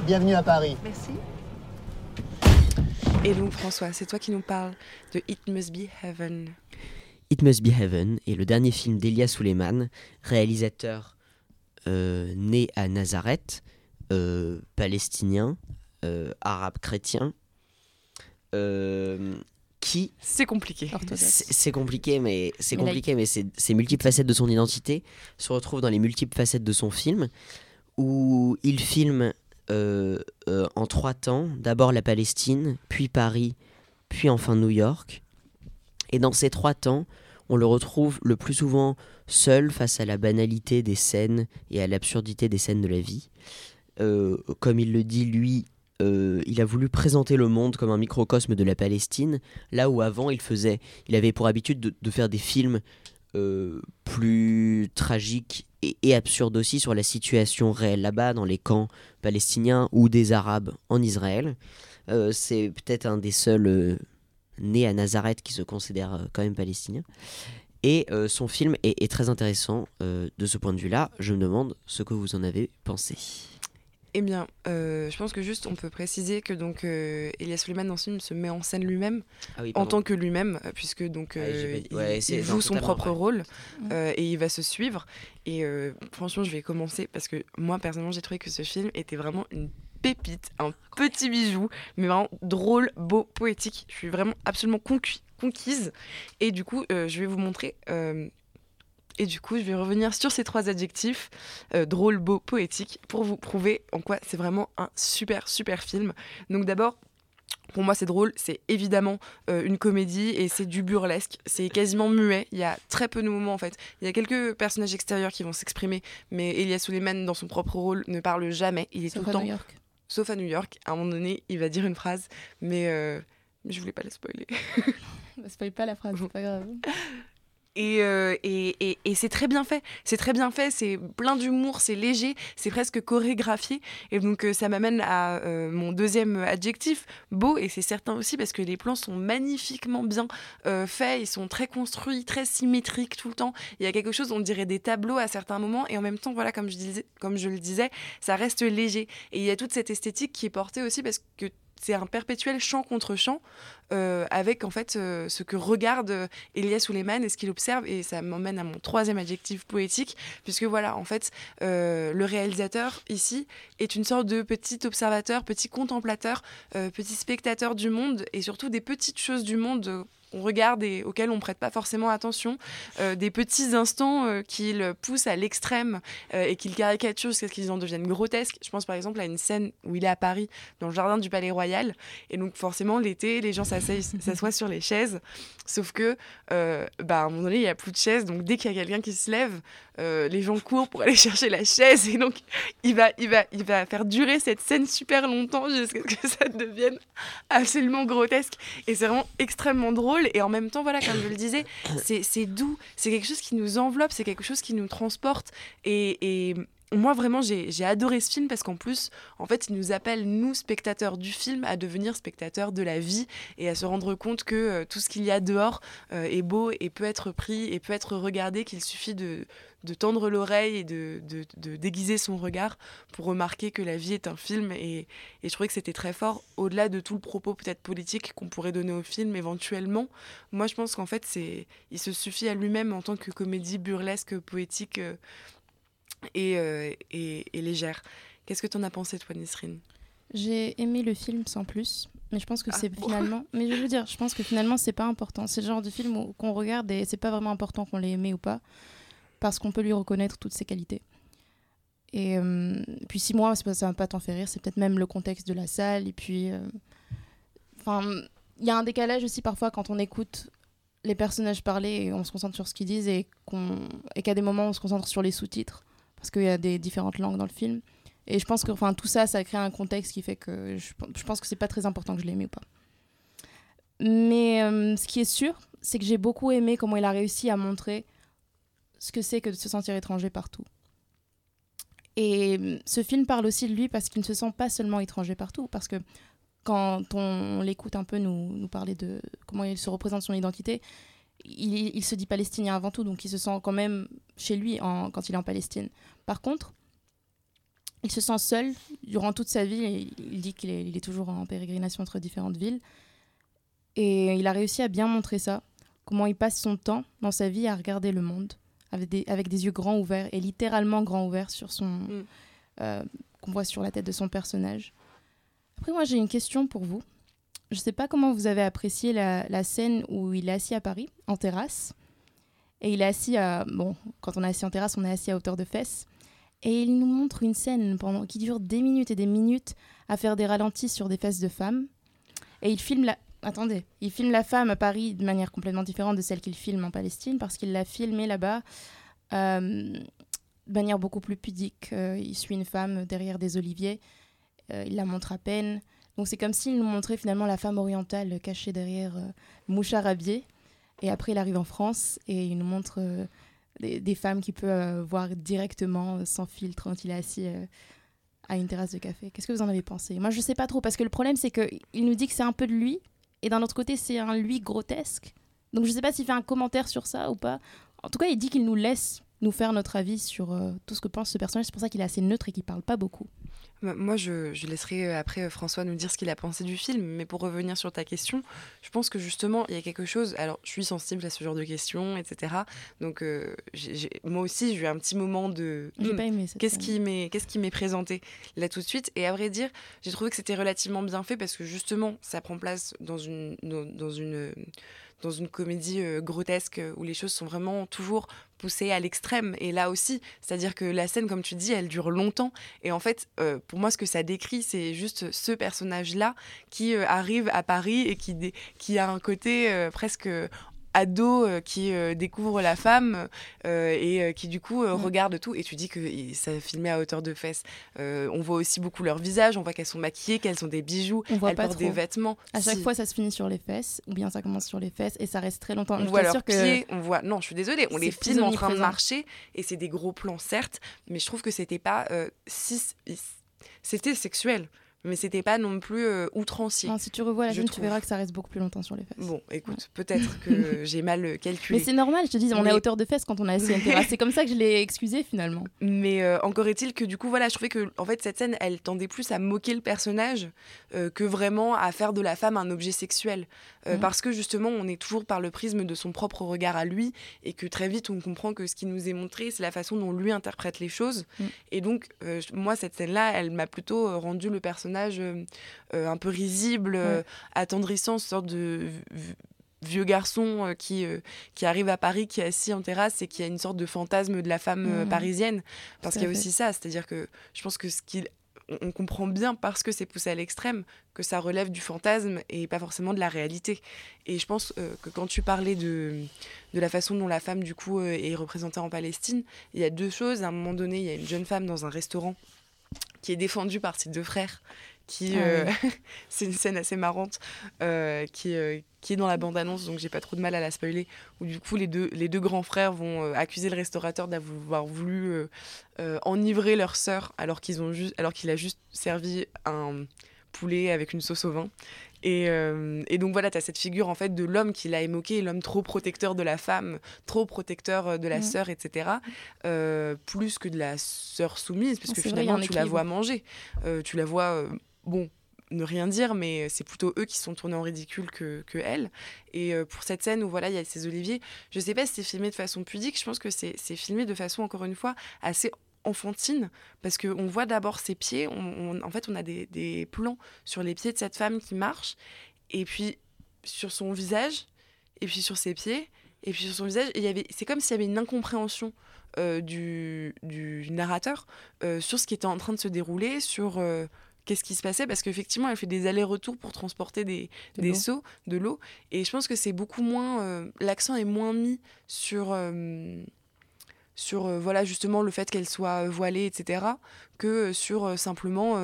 Bienvenue à Paris. Merci. Et donc, François, c'est toi qui nous parles de It Must Be Heaven. It Must Be Heaven est le dernier film d'Elia Suleiman, réalisateur euh, né à Nazareth, euh, palestinien, euh, arabe chrétien, euh, qui C'est compliqué. c'est c'est compliqué, mais c'est compliqué, mais c'est ces multiples facettes de son identité se retrouvent dans les multiples facettes de son film, où il filme euh, euh, en trois temps, d'abord la Palestine, puis Paris, puis enfin New York. Et dans ces trois temps, on le retrouve le plus souvent seul face à la banalité des scènes et à l'absurdité des scènes de la vie. Euh, comme il le dit, lui, euh, il a voulu présenter le monde comme un microcosme de la Palestine, là où avant il faisait, il avait pour habitude de, faire des films euh, plus tragiques et, absurdes aussi sur la situation réelle là-bas, dans les camps palestiniens ou des Arabes en Israël. Euh, C'est peut-être un des seuls nés à Nazareth qui se considère quand même palestinien. Et son film est, très intéressant de ce point de vue-là. Je me demande ce que vous en avez pensé. Eh bien, euh, je pense que juste on peut préciser que donc euh, Elias Suleiman dans ce film se met en scène lui-même Ah oui, en tant que lui-même, euh, puisque donc Ah euh, il, ouais, il c'est- non, joue son propre vrai. rôle euh, et il va se suivre. Et euh, franchement, je vais commencer parce que moi personnellement, j'ai trouvé que ce film était vraiment une pépite, un petit bijou, mais vraiment drôle, beau, poétique. Je suis vraiment absolument conquis- conquise. Et du coup, euh, je vais vous montrer. Et du coup, je vais revenir sur ces trois adjectifs, euh, drôle, beau, poétique, pour vous prouver en quoi c'est vraiment un super, super film. Donc d'abord, pour moi, c'est drôle, c'est évidemment euh, une comédie et c'est du burlesque. C'est quasiment muet. Il y a très peu de moments en fait. Il y a quelques personnages extérieurs qui vont s'exprimer, mais Elias Suleiman, dans son propre rôle, ne parle jamais. Il est Sauf tout le à temps. New York. Sauf à New York. À un moment donné, il va dire une phrase, mais, euh, je voulais pas la spoiler. Bah, spoil pas la phrase, c'est pas grave. Et, euh, et, et- et c'est très bien fait. C'est très bien fait. C'est plein d'humour. C'est léger. C'est presque chorégraphié. Et donc, euh, ça m'amène à euh, mon deuxième adjectif, beau. Et c'est certain aussi parce que les plans sont magnifiquement bien euh, faits. Ils sont très construits, très symétriques tout le temps. Il y a quelque chose, on dirait des tableaux à certains moments. Et en même temps, voilà, comme je, disais, comme je le disais, ça reste léger. Et il y a toute cette esthétique qui est portée aussi parce que c'est un perpétuel chant contre chant euh, avec en fait euh, ce que regarde euh, Elias Suleiman et ce qu'il observe. Et ça m'emmène à mon troisième adjectif poétique puisque voilà en fait le réalisateur ici est une sorte de petit observateur, petit contemplateur, petit spectateur du monde et surtout des petites choses du monde qu'on regarde et auxquelles on prête pas forcément attention, euh, des petits instants euh, qu'il pousse à l'extrême euh, et qu'il caricature jusqu'à ce qu'ils en deviennent grotesques. Je pense par exemple à une scène où il est à Paris, dans le jardin du Palais Royal, et donc forcément l'été, les gens s'assoient sur les chaises, sauf que euh, bah, à un moment donné, il n'y a plus de chaises, donc dès qu'il y a quelqu'un qui se lève, les gens courent pour aller chercher la chaise, et donc il va, il va, il va faire durer cette scène super longtemps jusqu'à ce que ça devienne absolument grotesque. Et c'est vraiment extrêmement drôle. Et en même temps, voilà, comme je le disais, c'est doux. C'est quelque chose qui nous enveloppe, c'est quelque chose qui nous transporte. Et moi, vraiment, j'ai adoré ce film parce qu'en plus, en fait, il nous appelle, nous, spectateurs du film, à devenir spectateurs de la vie et à se rendre compte que euh, tout ce qu'il y a dehors euh, est beau et peut être pris et peut être regardé, qu'il suffit de, tendre l'oreille et de, déguiser son regard pour remarquer que la vie est un film. Et, et je trouvais que c'était très fort, au-delà de tout le propos peut-être politique qu'on pourrait donner au film éventuellement. Moi, je pense qu'en fait, c'est, il se suffit à lui-même en tant que comédie burlesque, poétique euh, et, euh, et, et légère. Qu'est-ce que tu en as pensé, toi, Nisrine? J'ai aimé le film sans plus, mais je pense que Ah, c'est bon. finalement. Mais je veux dire, je pense que finalement c'est pas important. C'est le genre de film qu'on regarde et c'est pas vraiment important qu'on l'ait aimé ou pas, parce qu'on peut lui reconnaître toutes ses qualités. Et euh, puis si moi ça va pas t'en faire rire, c'est peut-être même le contexte de la salle. Et puis, euh, enfin, il y a un décalage aussi parfois quand on écoute les personnages parler et on se concentre sur ce qu'ils disent et qu'à des moments on se concentre sur les sous-titres parce qu'il y a des différentes langues dans le film. Et je pense que enfin, tout ça, ça crée un contexte qui fait que je, pense que c'est pas très important que je l'aime ou pas. Mais euh, ce qui est sûr, c'est que j'ai beaucoup aimé comment il a réussi à montrer ce que c'est que de se sentir étranger partout. Et euh, ce film parle aussi de lui parce qu'il ne se sent pas seulement étranger partout, parce que quand on l'écoute un peu nous parler de comment il se représente son identité, il, il se dit palestinien avant tout, donc il se sent quand même chez lui en- quand il est en Palestine. Par contre, il se sent seul durant toute sa vie. Et il dit qu'il est, il est toujours en pérégrination entre différentes villes. Et il a réussi à bien montrer ça, comment il passe son temps dans sa vie à regarder le monde avec des, avec des yeux grands ouverts et littéralement grands ouverts sur son Mm. euh, qu'on voit sur la tête de son personnage. Après, moi, j'ai une question pour vous. Je ne sais pas comment vous avez apprécié la, scène où il est assis à Paris, en terrasse. Et il est assis à. Bon, quand on est assis en terrasse, on est assis à hauteur de fesses. Et il nous montre une scène pendant, qui dure des minutes et des minutes à faire des ralentis sur des fesses de femmes. Et il filme la. Attendez, il filme la femme à Paris de manière complètement différente de celle qu'il filme en Palestine parce qu'il l'a filmée là-bas euh, de manière beaucoup plus pudique. Euh, il suit une femme derrière des oliviers, euh, il la montre à peine. Donc c'est comme s'il nous montrait finalement la femme orientale cachée derrière euh, mouchard habillé. Et après il arrive en France et il nous montre euh, des, femmes qu'il peut euh, voir directement, euh, sans filtre, quand il est assis à une terrasse de café. Qu'est-ce que vous en avez pensé? Moi je sais pas trop parce que le problème c'est qu'il nous dit que c'est un peu de lui et d'un autre côté c'est un lui grotesque. Donc je sais pas s'il fait un commentaire sur ça ou pas. En tout cas il dit qu'il nous laisse nous faire notre avis sur tout ce que pense ce personnage. C'est pour ça qu'il est assez neutre et qu'il parle pas beaucoup. Moi, je, je laisserai euh, après euh, François nous dire ce qu'il a pensé du film, mais pour revenir sur ta question, je pense que justement, il y a quelque chose. Alors, je suis sensible à ce genre de questions, etc. Donc, euh, moi aussi, j'ai eu un petit moment de. J'ai Hmm, pas aimé Qu'est-ce qui m'est présenté là tout de suite Et à vrai dire, j'ai trouvé que c'était relativement bien fait parce que justement, ça prend place dans une dans, dans une dans une comédie euh, grotesque euh, où les choses sont vraiment toujours poussées à l'extrême. Et là aussi, c'est-à-dire que la scène, comme tu dis, elle dure longtemps. Et en fait, euh, pour moi, ce que ça décrit, c'est juste ce personnage-là qui arrive à Paris et qui, qui a un côté presque ado euh, qui euh, découvre la femme euh, et qui du coup regarde tout et tu dis que ça filmé à hauteur de fesses on voit aussi beaucoup leur visage on voit qu'elles sont maquillées qu'elles ont des bijoux On voit elles pas portent trop. des vêtements À chaque Si. fois, ça se finit sur les fesses, ou bien ça commence sur les fesses et ça reste très longtemps. on Je voit leurs pieds, on voit. Non, je suis désolée, on les filme en train de marcher et c'est des gros plans, certes, mais je trouve que c'était pas euh, si. C'était sexuel, mais c'était pas non plus euh, outrancier. Non, si tu revois la scène, tu verras que ça reste beaucoup plus longtemps sur les fesses. Bon, écoute, peut-être que j'ai mal calculé. Mais c'est normal, je te dis, on est Mais- à hauteur de fesses quand on une terrasse. C'est comme ça que je l'ai excusé finalement. Mais euh, encore est-il que du coup, voilà, je trouvais que en fait cette scène, elle tendait plus à moquer le personnage euh, que vraiment à faire de la femme un objet sexuel, parce que justement, on est toujours par le prisme de son propre regard à lui, et que très vite, on comprend que ce qui nous est montré, c'est la façon dont lui interprète les choses. Mhm. Et donc, moi, cette scène-là, elle m'a plutôt rendu le personnage euh, euh, un peu risible, euh, Ouais. attendrissant, sorte de vieux garçon euh, qui, euh, qui arrive à Paris, qui est assis en terrasse et qui a une sorte de fantasme de la femme euh, Mhm. parisienne. Parce qu'il y a fait. aussi ça, c'est-à-dire que je pense que ce qu'il on comprend bien parce que c'est poussé à l'extrême que ça relève du fantasme et pas forcément de la réalité. Et je pense euh, que quand tu parlais de, de la façon dont la femme du coup euh, est représentée en Palestine, il y a deux choses. À un moment donné, il y a une jeune femme dans un restaurant qui est défendue par ses deux frères. Qui, Ah euh, c'est une scène assez marrante euh, qui, euh, qui est dans la bande-annonce, donc j'ai pas trop de mal à la spoiler. Où du coup les deux, les deux grands frères vont euh, accuser le restaurateur d'avoir voulu euh, euh, enivrer leur sœur alors qu'ils ont juste, alors qu'il a juste servi un poulet avec une sauce au vin. Et, euh, et donc voilà, tu as cette figure en fait de l'homme qui l'a émoqué, l'homme trop protecteur de la femme, trop protecteur euh, de la Mhm. sœur, etc. euh, plus que de la sœur soumise, puisque c'est vrai, il y a finalement tu la vois manger. Euh, tu la vois, bon, ne rien dire, mais c'est plutôt eux qui sont tournés en ridicule que, que elle. Et pour cette scène où voilà, il y a ces oliviers, je sais pas si c'est filmé de façon pudique, je pense que c'est filmé de façon, encore une fois, assez enfantine parce qu'on voit d'abord ses pieds on, on- en fait on a des, des plans sur les pieds de cette femme qui marche et puis sur son visage et puis sur ses pieds et puis sur son visage et il y avait c'est comme s'il y avait une incompréhension euh, du, du narrateur euh, sur ce qui était en train de se dérouler sur euh, qu'est-ce qui se passait parce qu'effectivement elle fait des allers-retours pour transporter des, De des l'eau. seaux de l'eau et je pense que c'est beaucoup moins euh, l'accent est moins mis sur euh, sur euh, voilà justement le fait qu'elle soit euh, voilée etc que euh, sur simplement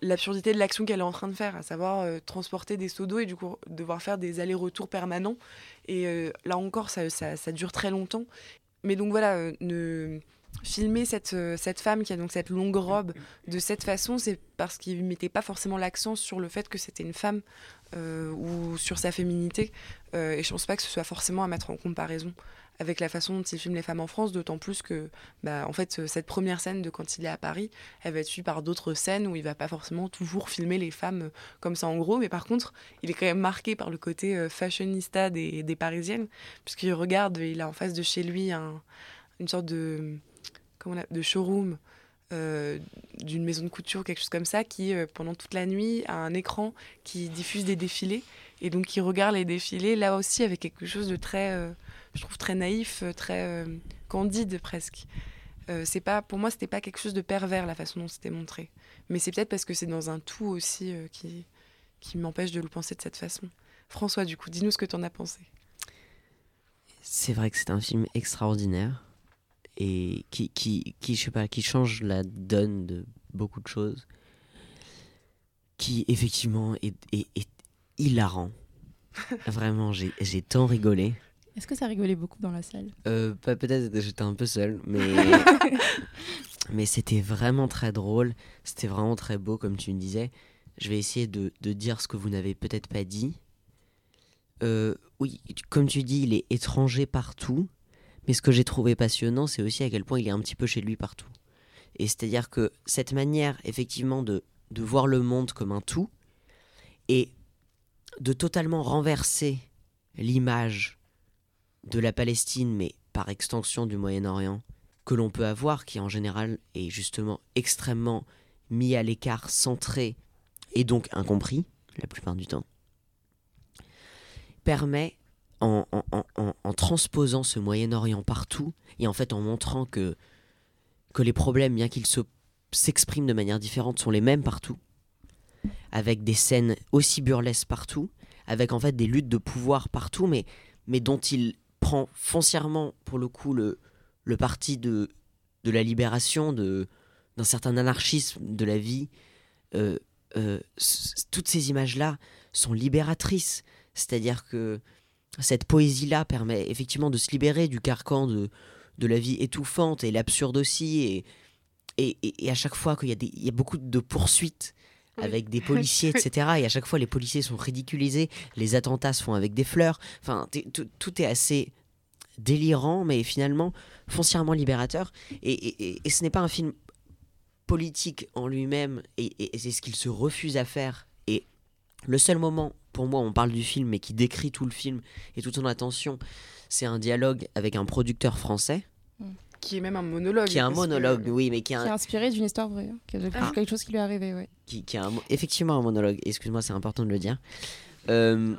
l'absurdité de l'action qu'elle est en train de faire à savoir transporter des seaux d'eau et du coup devoir faire des allers-retours permanents. Et là encore ça, ça, ça dure très longtemps. Mais donc voilà ne filmer cette, cette femme qui a donc cette longue robe de cette façon c'est parce qu'il mettait pas forcément l'accent sur le fait que c'était une femme ou sur sa féminité. Et je pense pas que ce soit forcément à mettre en comparaison avec la façon dont il filme les femmes en France, d'autant plus que, bah, en fait, cette première scène de quand il est à Paris, elle va être suivie par d'autres scènes où il va pas forcément toujours filmer les femmes comme ça en gros, mais par contre, il est quand même marqué par le côté euh, fashionista des, Parisiennes, puisqu'il regarde, il a en face de chez lui un, une sorte de, comment on de showroom. euh, d'une maison de couture, quelque chose comme ça, qui euh, pendant toute la nuit a un écran qui diffuse des défilés et donc il regarde les défilés là aussi avec quelque chose de très, euh, je trouve très naïf, euh, très euh, candide presque. Euh, c'est pas, pour moi, c'était pas quelque chose de pervers la façon dont c'était montré, mais c'est peut-être parce que c'est dans un tout aussi qui qui m'empêche de le penser de cette façon. François, du coup, dis-nous ce que tu en as pensé. C'est vrai que c'est un film extraordinaire et qui, qui, qui, je sais pas, qui change la donne de beaucoup de choses, qui effectivement est, est, est hilarant. Vraiment, j'ai tant rigolé. Est-ce que ça rigolait beaucoup dans la salle? Euh, Peut-être j'étais un peu seul, mais, mais c'était vraiment très drôle. C'était vraiment très beau, comme tu me disais. Je vais essayer de, de dire ce que vous n'avez peut-être pas dit. Euh, oui, comme tu dis, il est étranger partout. Mais ce que j'ai trouvé passionnant, c'est aussi à quel point il est un petit peu chez lui partout. Et c'est-à-dire que cette manière, effectivement, de, de voir le monde comme un tout, et de totalement renverser l'image de la Palestine, mais par extension du Moyen-Orient, que l'on peut avoir, qui en général est justement extrêmement mis à l'écart, centré et donc incompris, la plupart du temps, permet, en, transposant ce Moyen-Orient partout, et en fait en montrant que, les problèmes, bien qu'ils se- s'expriment de manière différente, sont les mêmes partout, avec des scènes aussi burlesques partout, avec en fait des luttes de pouvoir partout, mais, mais dont il prend foncièrement, pour le coup, le, le parti de, de la libération, de, d'un certain anarchisme de la vie. Euh, euh, toutes ces images-là sont libératrices. C'est-à-dire que cette poésie-là permet effectivement de se libérer du carcan de, de la vie étouffante et l'absurde aussi. Et, et, et- à chaque fois qu'il y, a des- il y a beaucoup de poursuites avec des policiers, etc. Et à chaque fois, les policiers sont ridiculisés, les attentats se font avec des fleurs. Enfin, tout est assez délirant, mais finalement foncièrement libérateur. Et, et- et- et ce n'est pas un film politique en lui-même, et, et- et c'est ce qu'il se refuse à faire. Et le seul moment, pour moi, où on parle du film, mais qui décrit tout le film et toute son attention, c'est un dialogue avec un producteur français. Qui est même un monologue. Qui est un que- monologue, oui, mais qui est un, Qui est inspiré d'une histoire vraie, hein, quelque, Ah. quelque chose qui lui est arrivé, ouais. qui, qui un mo- effectivement un monologue, excuse-moi, c'est important de le dire, Euh,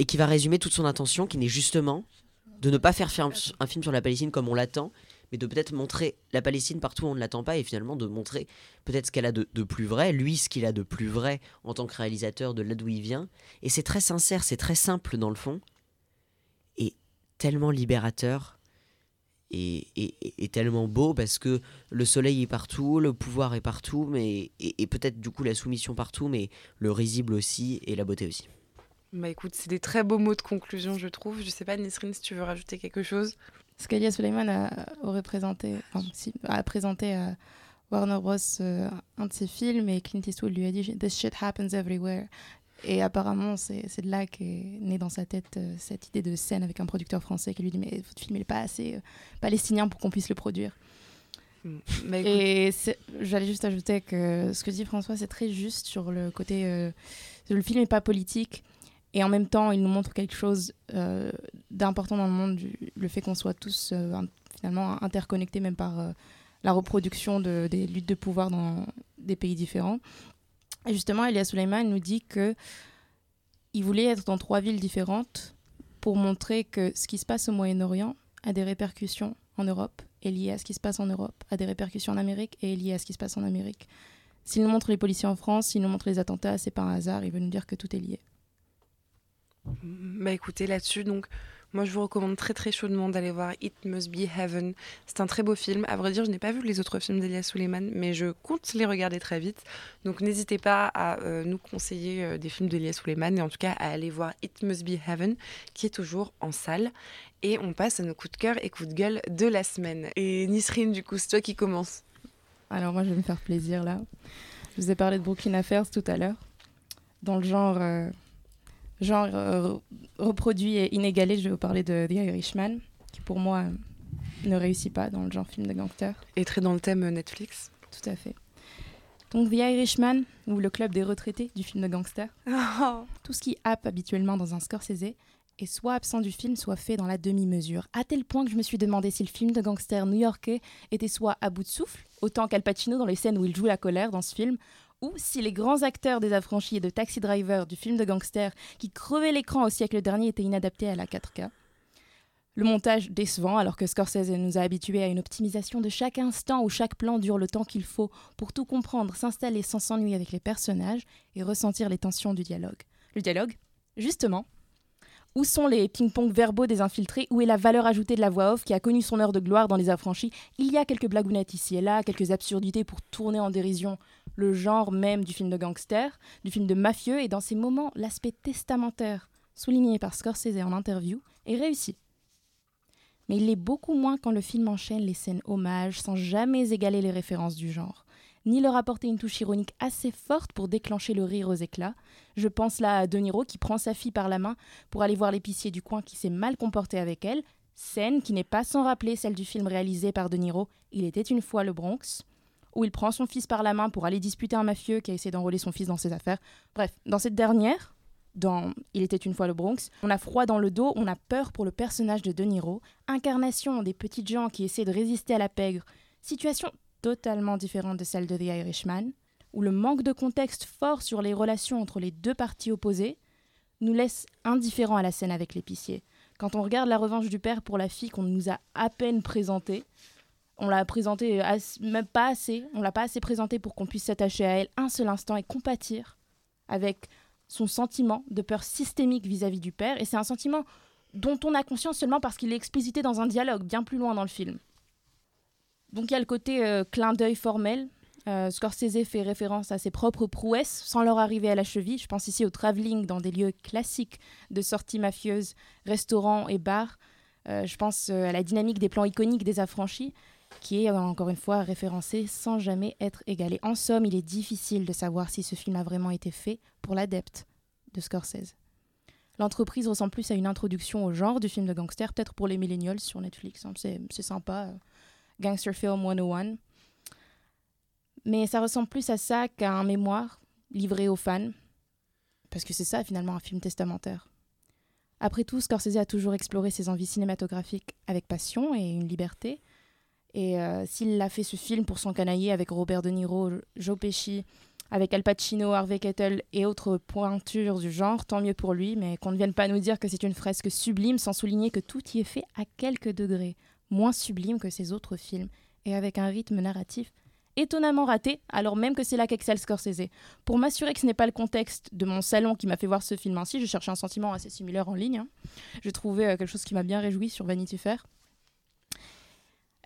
et qui va résumer toute son intention, qui n'est justement de ne pas faire un film sur la Palestine comme on l'attend, mais de peut-être montrer la Palestine partout où on ne l'attend pas, et finalement de montrer peut-être ce qu'elle a de, plus vrai, lui ce qu'il a de plus vrai en tant que réalisateur de là d'où il vient. Et c'est très sincère, c'est très simple dans le fond, et tellement libérateur. Et- et tellement beau parce que le soleil est partout, le pouvoir est partout, mais et, et peut-être du coup la soumission partout, mais le risible aussi et la beauté aussi. Bah écoute, c'est des très beaux mots de conclusion, je trouve. Je sais pas, Nisrine, si tu veux rajouter quelque chose. Ce qu'Elia Suleiman a, aurait présenté, enfin, si- a présenté à Warner Bros. euh, un de ses films et Clint Eastwood lui a dit This shit happens everywhere. Et apparemment, c'est de là qu'est née dans sa tête euh, cette idée de scène avec un producteur français qui lui dit Mais votre film n'est pas assez euh, palestinien pour qu'on puisse le produire. Bah, écoute, Et j'allais juste ajouter que ce que dit François, c'est très juste sur le côté. le film n'est pas politique et en même temps, il nous montre quelque chose euh, d'important dans le monde, le fait qu'on soit tous euh, finalement interconnectés, même par euh, la reproduction de, des luttes de pouvoir dans des pays différents. Et justement, Elia Suleiman nous dit que il voulait être dans trois villes différentes pour montrer que ce qui se passe au Moyen-Orient a des répercussions en Europe est lié à ce qui se passe en Europe, a des répercussions en Amérique et est lié à ce qui se passe en Amérique. S'il nous montre les policiers en France, s'il nous montre les attentats, c'est pas un hasard, il veut nous dire que tout est lié. Bah écoutez, là-dessus, donc, moi je vous recommande très très chaudement d'aller voir It Must Be Heaven. C'est un très beau film. À vrai dire, je n'ai pas vu les autres films d'Elias Suleiman, mais je compte les regarder très vite. Donc n'hésitez pas à euh, nous conseiller euh, des films d'Elias Suleiman et en tout cas à aller voir It Must Be Heaven, qui est toujours en salle. Et on passe à nos coups de cœur et coups de gueule de la semaine. Et Nisrine, du coup, c'est toi qui commence. Alors moi, je vais me faire plaisir là. Je vous ai parlé de Brooklyn Affairs tout à l'heure, dans le genre, euh, genre euh, reproduit et inégalé. Je vais vous parler de The Irishman, qui pour moi ne réussit pas dans le genre film de gangster. Et très dans le thème Netflix. Tout à fait. Donc The Irishman, ou le club des retraités du film de gangster. Oh. Tout ce qui happe habituellement dans un Scorsese est soit absent du film, soit fait dans la demi-mesure. À tel point que je me suis demandé si le film de gangster new-yorkais était soit à bout de souffle, autant qu'Al Pacino dans les scènes où il joue la colère dans ce film, ou si les grands acteurs des affranchis et de Taxi Driver du film de gangster qui crevaient l'écran au siècle dernier étaient inadaptés à la 4K. Le montage décevant, alors que Scorsese nous a habitués à une optimisation de chaque instant où chaque plan dure le temps qu'il faut pour tout comprendre, s'installer sans s'ennuyer avec les personnages et ressentir les tensions du dialogue. Le dialogue, justement, où sont les ping-pong verbaux des infiltrés Où est la valeur ajoutée de la voix off qui a connu son heure de gloire dans Les Affranchis? Il y a quelques blagounettes ici et là, quelques absurdités pour tourner en dérision le genre même du film de gangster, du film de mafieux, et dans ces moments, l'aspect testamentaire, souligné par Scorsese en interview, est réussi. Mais il l'est beaucoup moins quand le film enchaîne les scènes hommages sans jamais égaler les références du genre, ni leur apporter une touche ironique assez forte pour déclencher le rire aux éclats. Je pense là à De Niro qui prend sa fille par la main pour aller voir l'épicier du coin qui s'est mal comporté avec elle, scène qui n'est pas sans rappeler celle du film réalisé par De Niro Il était une fois le Bronx, où il prend son fils par la main pour aller disputer un mafieux qui a essayé d'enrôler son fils dans ses affaires. Bref, dans cette dernière, dans Il était une fois le Bronx, on a froid dans le dos, on a peur pour le personnage de De Niro, incarnation des petites gens qui essaient de résister à la pègre, situation totalement différente de celle de The Irishman, où le manque de contexte fort sur les relations entre les deux parties opposées nous laisse indifférents à la scène avec l'épicier. Quand on regarde la revanche du père pour la fille qu'on nous a à peine présentée, on l'a présentée même pas assez, on l'a pas assez présentée pour qu'on puisse s'attacher à elle un seul instant et compatir avec son sentiment de peur systémique vis-à-vis du père. Et c'est un sentiment dont on a conscience seulement parce qu'il est explicité dans un dialogue bien plus loin dans le film. Donc il y a le côté euh, clin d'œil formel. Euh, Scorsese fait référence à ses propres prouesses sans leur arriver à la cheville. Je pense ici au travelling dans des lieux classiques de sorties mafieuses, restaurants et bars. Euh, je pense à la dynamique des plans iconiques des affranchis, qui est encore une fois référencée sans jamais être égalée. En somme, il est difficile de savoir si ce film a vraiment été fait pour l'adepte de Scorsese. L'entreprise ressemble plus à une introduction au genre du film de gangster, peut-être pour les millennials sur Netflix. hein. C'est sympa. Gangster Film 101. Mais ça ressemble plus à ça qu'à un mémoire livré aux fans. Parce que c'est ça finalement un film testamentaire. Après tout, Scorsese a toujours exploré ses envies cinématographiques avec passion et une liberté. Et euh, s'il a fait ce film pour s'encanailler avec Robert De Niro, Joe Pesci, avec Al Pacino, Harvey Keitel et autres pointures du genre, tant mieux pour lui, mais qu'on ne vienne pas nous dire que c'est une fresque sublime sans souligner que tout y est fait à quelques degrés moins sublime que ses autres films, et avec un rythme narratif étonnamment raté, alors même que c'est là qu'excelle Scorsese. Pour m'assurer que ce n'est pas le contexte de mon salon qui m'a fait voir ce film ainsi, je cherchais un sentiment assez similaire en ligne. hein. J'ai trouvé euh, quelque chose qui m'a bien réjoui sur Vanity Fair.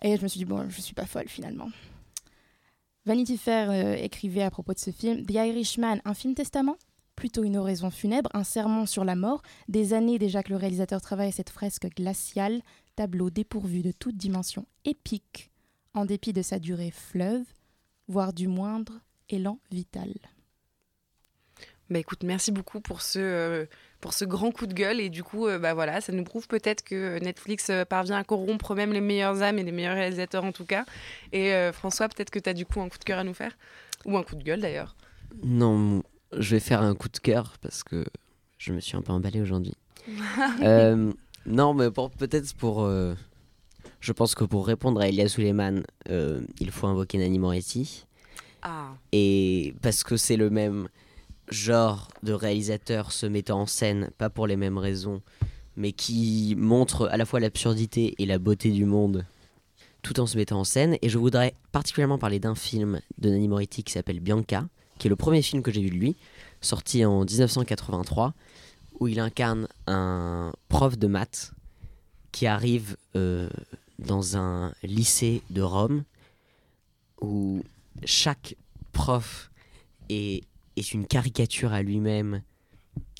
Et je me suis dit, bon, je suis pas folle finalement. Vanity Fair euh, écrivait à propos de ce film The Irishman, un film testament? Plutôt une oraison funèbre, un sermon sur la mort. Des années déjà que le réalisateur travaille cette fresque glaciale, tableau dépourvu de toute dimension épique, en dépit de sa durée fleuve, voire du moindre élan vital. Bah écoute, merci beaucoup pour ce, euh, pour ce grand coup de gueule. Et du coup, euh, bah voilà, ça nous prouve peut-être que Netflix euh, parvient à corrompre même les meilleures âmes et les meilleurs réalisateurs en tout cas. Et euh, François, peut-être que tu as du coup un coup de cœur à nous faire Ou un coup de gueule d'ailleurs. Non, je vais faire un coup de cœur parce que je me suis un peu emballé aujourd'hui. Non, mais peut-être pour. je pense que pour répondre à Elias Suleiman, il faut invoquer Nanny Moretti. Ah. Et parce que c'est le même genre de réalisateur se mettant en scène, pas pour les mêmes raisons, mais qui montre à la fois l'absurdité et la beauté du monde tout en se mettant en scène. Et je voudrais particulièrement parler d'un film de Nanny Moretti qui s'appelle Bianca, qui est le premier film que j'ai vu de lui, sorti en 1983, où il incarne un prof de maths qui arrive euh, dans un lycée de Rome, où chaque prof est, est une caricature à lui-même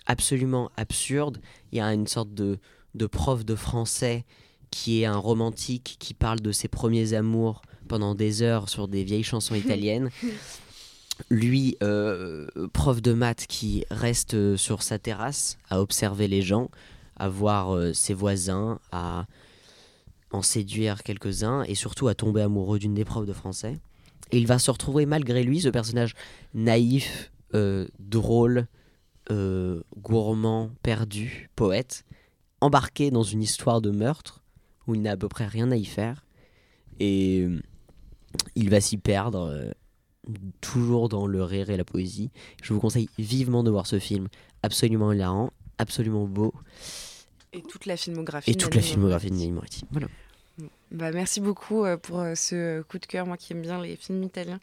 absolument absurde. Il y a une sorte de, de prof de français qui est un romantique qui parle de ses premiers amours pendant des heures sur des vieilles chansons italiennes. Lui, euh, prof de maths qui reste euh, sur sa terrasse à observer les gens, à voir euh, ses voisins, à en séduire quelques-uns et surtout à tomber amoureux d'une des profs de français. Et il va se retrouver malgré lui, ce personnage naïf, euh, drôle, euh, gourmand, perdu, poète, embarqué dans une histoire de meurtre où il n'a à peu près rien à y faire. Et euh, il va s'y perdre, euh, toujours dans le rire et la poésie. Je vous conseille vivement de voir ce film, absolument hilarant, absolument beau. Et toute la filmographie. Et de toute la filmographie de. Nanni Moretti. Voilà. Bah, merci beaucoup euh, pour euh, ce coup de cœur, moi qui aime bien les films italiens.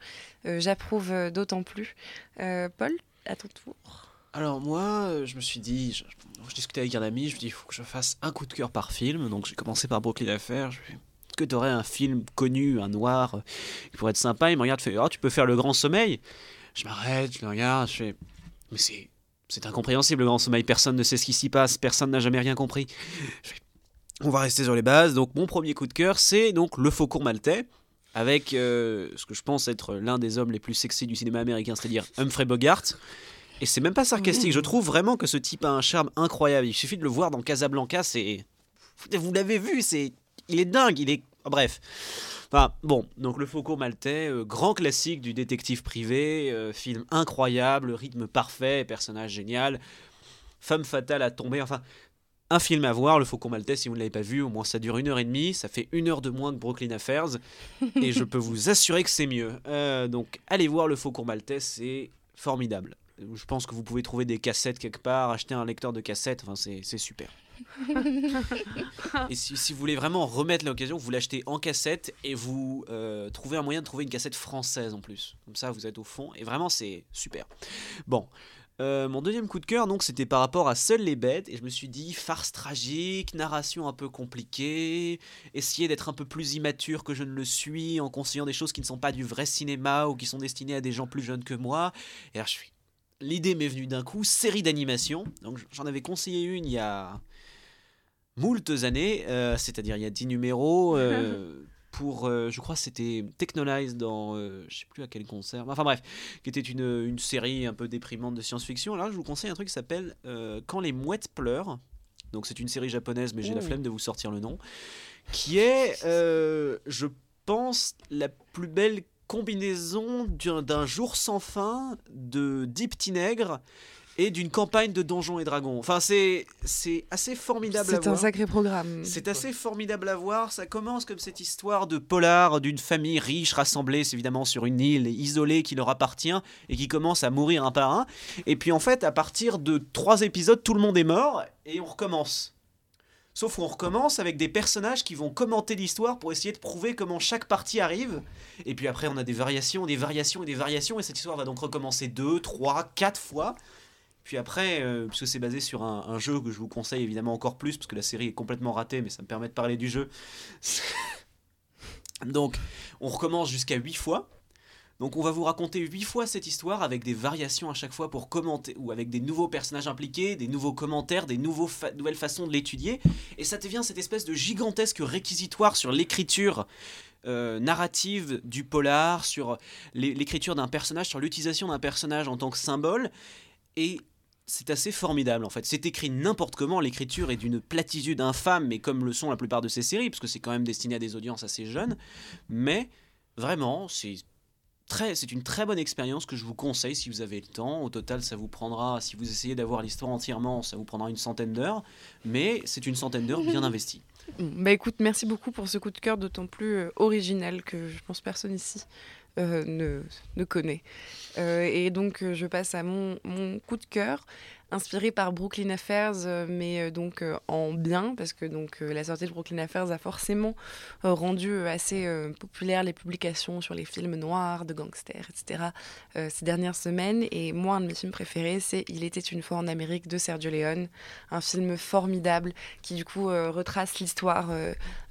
Euh, J'approuve d'autant plus. Paul, à ton tour. Alors moi, je me suis dit, je, je discutais avec un ami, je me dis, il faut que je fasse un coup de cœur par film. Donc j'ai commencé par Brooklyn Affair. Je Est-ce que tu aurais un film connu, un noir, qui pourrait être sympa Il me regarde, fait, oh, tu peux faire Le Grand Sommeil Je m'arrête, je le regarde, je fais, mais c'est, c'est incompréhensible, Le Grand Sommeil. Personne ne sait ce qui s'y passe, personne n'a jamais rien compris. Je fais, on va rester sur les bases. Donc mon premier coup de cœur, c'est donc Le Faucon Maltais. Avec euh, ce que je pense être l'un des hommes les plus sexy du cinéma américain, c'est-à-dire Humphrey Bogart. Et c'est même pas sarcastique, je trouve vraiment que ce type a un charme incroyable. Il suffit de le voir dans Casablanca, c'est. Vous l'avez vu, c'est. Il est dingue, il est. Bref. Enfin, bon, donc Le Faucon Maltais, euh, grand classique du détective privé, euh, film incroyable, rythme parfait, personnage génial, femme fatale à tomber, enfin. Un film à voir, Le Faucon Maltais, si vous ne l'avez pas vu, au moins ça dure une heure et demie, ça fait une heure de moins que Brooklyn Affairs, et je peux vous assurer que c'est mieux. Euh, donc allez voir Le Faucon Maltais, c'est formidable. Je pense que vous pouvez trouver des cassettes quelque part, acheter un lecteur de cassettes, enfin c'est c'est super. Et si, si vous voulez vraiment remettre l'occasion, vous l'achetez en cassette et vous euh, trouvez un moyen de trouver une cassette française en plus. Comme ça, vous êtes au fond et vraiment, c'est super. Bon. Euh, mon deuxième coup de cœur, donc, c'était par rapport à Seules les bêtes, et je me suis dit farce tragique, narration un peu compliquée, essayer d'être un peu plus immature que je ne le suis en conseillant des choses qui ne sont pas du vrai cinéma ou qui sont destinées à des gens plus jeunes que moi. Et. L'idée m'est venue d'un coup, série d'animation. Donc, j'en avais conseillé une il y a moultes années, euh, c'est-à-dire il y a 10 numéros. euh, pour, euh, je crois, c'était Technolize dans, euh, je sais plus à quel concert, enfin bref, qui était une, une série un peu déprimante de science-fiction. Là, je vous conseille un truc qui s'appelle euh, Quand les mouettes pleurent. Donc c'est une série japonaise, mais j'ai la flemme de vous sortir le nom, qui est, euh, je pense, la plus belle combinaison d'un jour sans fin, de Deep Nègre et d'une campagne de Donjons et Dragons. Enfin, c'est c'est assez formidable à C'est un voir. sacré programme. C'est assez formidable à voir. Ça commence comme cette histoire de polar d'une famille riche rassemblée évidemment sur une île isolée qui leur appartient et qui commence à mourir un par un. Et puis en fait, à partir de trois épisodes, tout le monde est mort et on recommence. Sauf qu'on recommence avec des personnages qui vont commenter l'histoire pour essayer de prouver comment chaque partie arrive. Et puis après, on a des variations, des variations et des variations. Et cette histoire va donc recommencer deux, trois, quatre fois. Puis après, euh, puisque c'est basé sur un, jeu que je vous conseille évidemment encore plus, parce que la série est complètement ratée, mais ça me permet de parler du jeu. Donc, on recommence jusqu'à 8 fois. Donc, on va vous raconter 8 fois cette histoire avec des variations à chaque fois pour commenter, ou avec des nouveaux personnages impliqués, des nouveaux commentaires, des nouveaux nouvelles façons de l'étudier. Et ça devient cette espèce de gigantesque réquisitoire sur l'écriture euh, narrative du polar, sur l'é- l'écriture d'un personnage, sur l'utilisation d'un personnage en tant que symbole. Et c'est assez formidable en fait. C'est écrit n'importe comment, l'écriture est d'une platitude infâme, mais comme le sont la plupart de ces séries, parce que c'est quand même destiné à des audiences assez jeunes. Mais vraiment, c'est très, c'est une très bonne expérience que je vous conseille si vous avez le temps. Au total, ça vous prendra, si vous essayez d'avoir l'histoire entièrement, ça vous prendra une centaine d'heures, mais c'est une centaine d'heures bien investies. Bah écoute, merci beaucoup pour ce coup de cœur d'autant plus euh, original que je pense personne ici euh, ne, ne connaît. Euh, et donc euh, je passe à mon, coup de cœur, inspiré par Brooklyn Affairs, euh, mais donc en bien, parce que donc la sortie de Brooklyn Affairs a forcément rendu assez populaire les publications sur les films noirs, de gangsters, etc. ces dernières semaines. Et moi, un de mes films préférés, c'est Il était une fois en Amérique de Sergio Leone, un film formidable qui du coup retrace l'histoire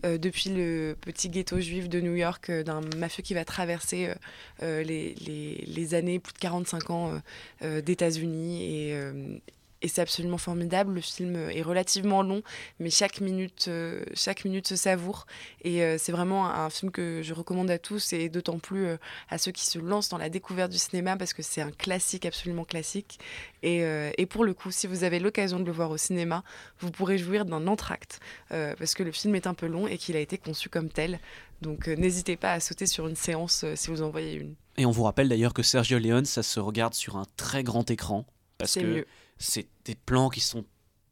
depuis le petit ghetto juif de New York d'un mafieux qui va traverser les, les- les années, plus de 45 ans euh, euh, d'États-Unis et, euh, et c'est absolument formidable. Le film est relativement long, mais chaque minute, chaque minute se savoure. Et c'est vraiment un, film que je recommande à tous et d'autant plus à ceux qui se lancent dans la découverte du cinéma parce que c'est un classique, absolument classique. Et, et, pour le coup, si vous avez l'occasion de le voir au cinéma, vous pourrez jouir d'un entracte parce que le film est un peu long et qu'il a été conçu comme tel. Donc n'hésitez pas à sauter sur une séance si vous en voyez une. Et on vous rappelle d'ailleurs que Sergio Leone, ça se regarde sur un très grand écran. Parce que mieux c'est des plans qui sont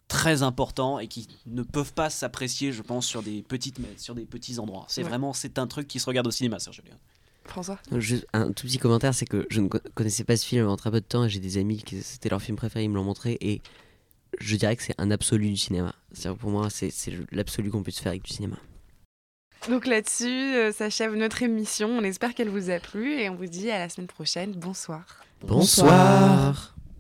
très importants et qui ne peuvent pas s'apprécier, je pense, sur des petites sur des petits endroits. C'est vraiment c'est un truc qui se regarde au cinéma, Sergio Leone. François? Juste un tout petit commentaire, c'est que je ne connaissais pas ce film avant très peu de temps et j'ai des amis qui c'était leur film préféré, ils me l'ont montré et je dirais que c'est un absolu du cinéma. Pour moi, c'est l'absolu qu'on puisse faire avec du cinéma. Donc là-dessus, euh, s'achève notre émission. On espère qu'elle vous a plu et on vous dit à la semaine prochaine. Bonsoir. Bonsoir.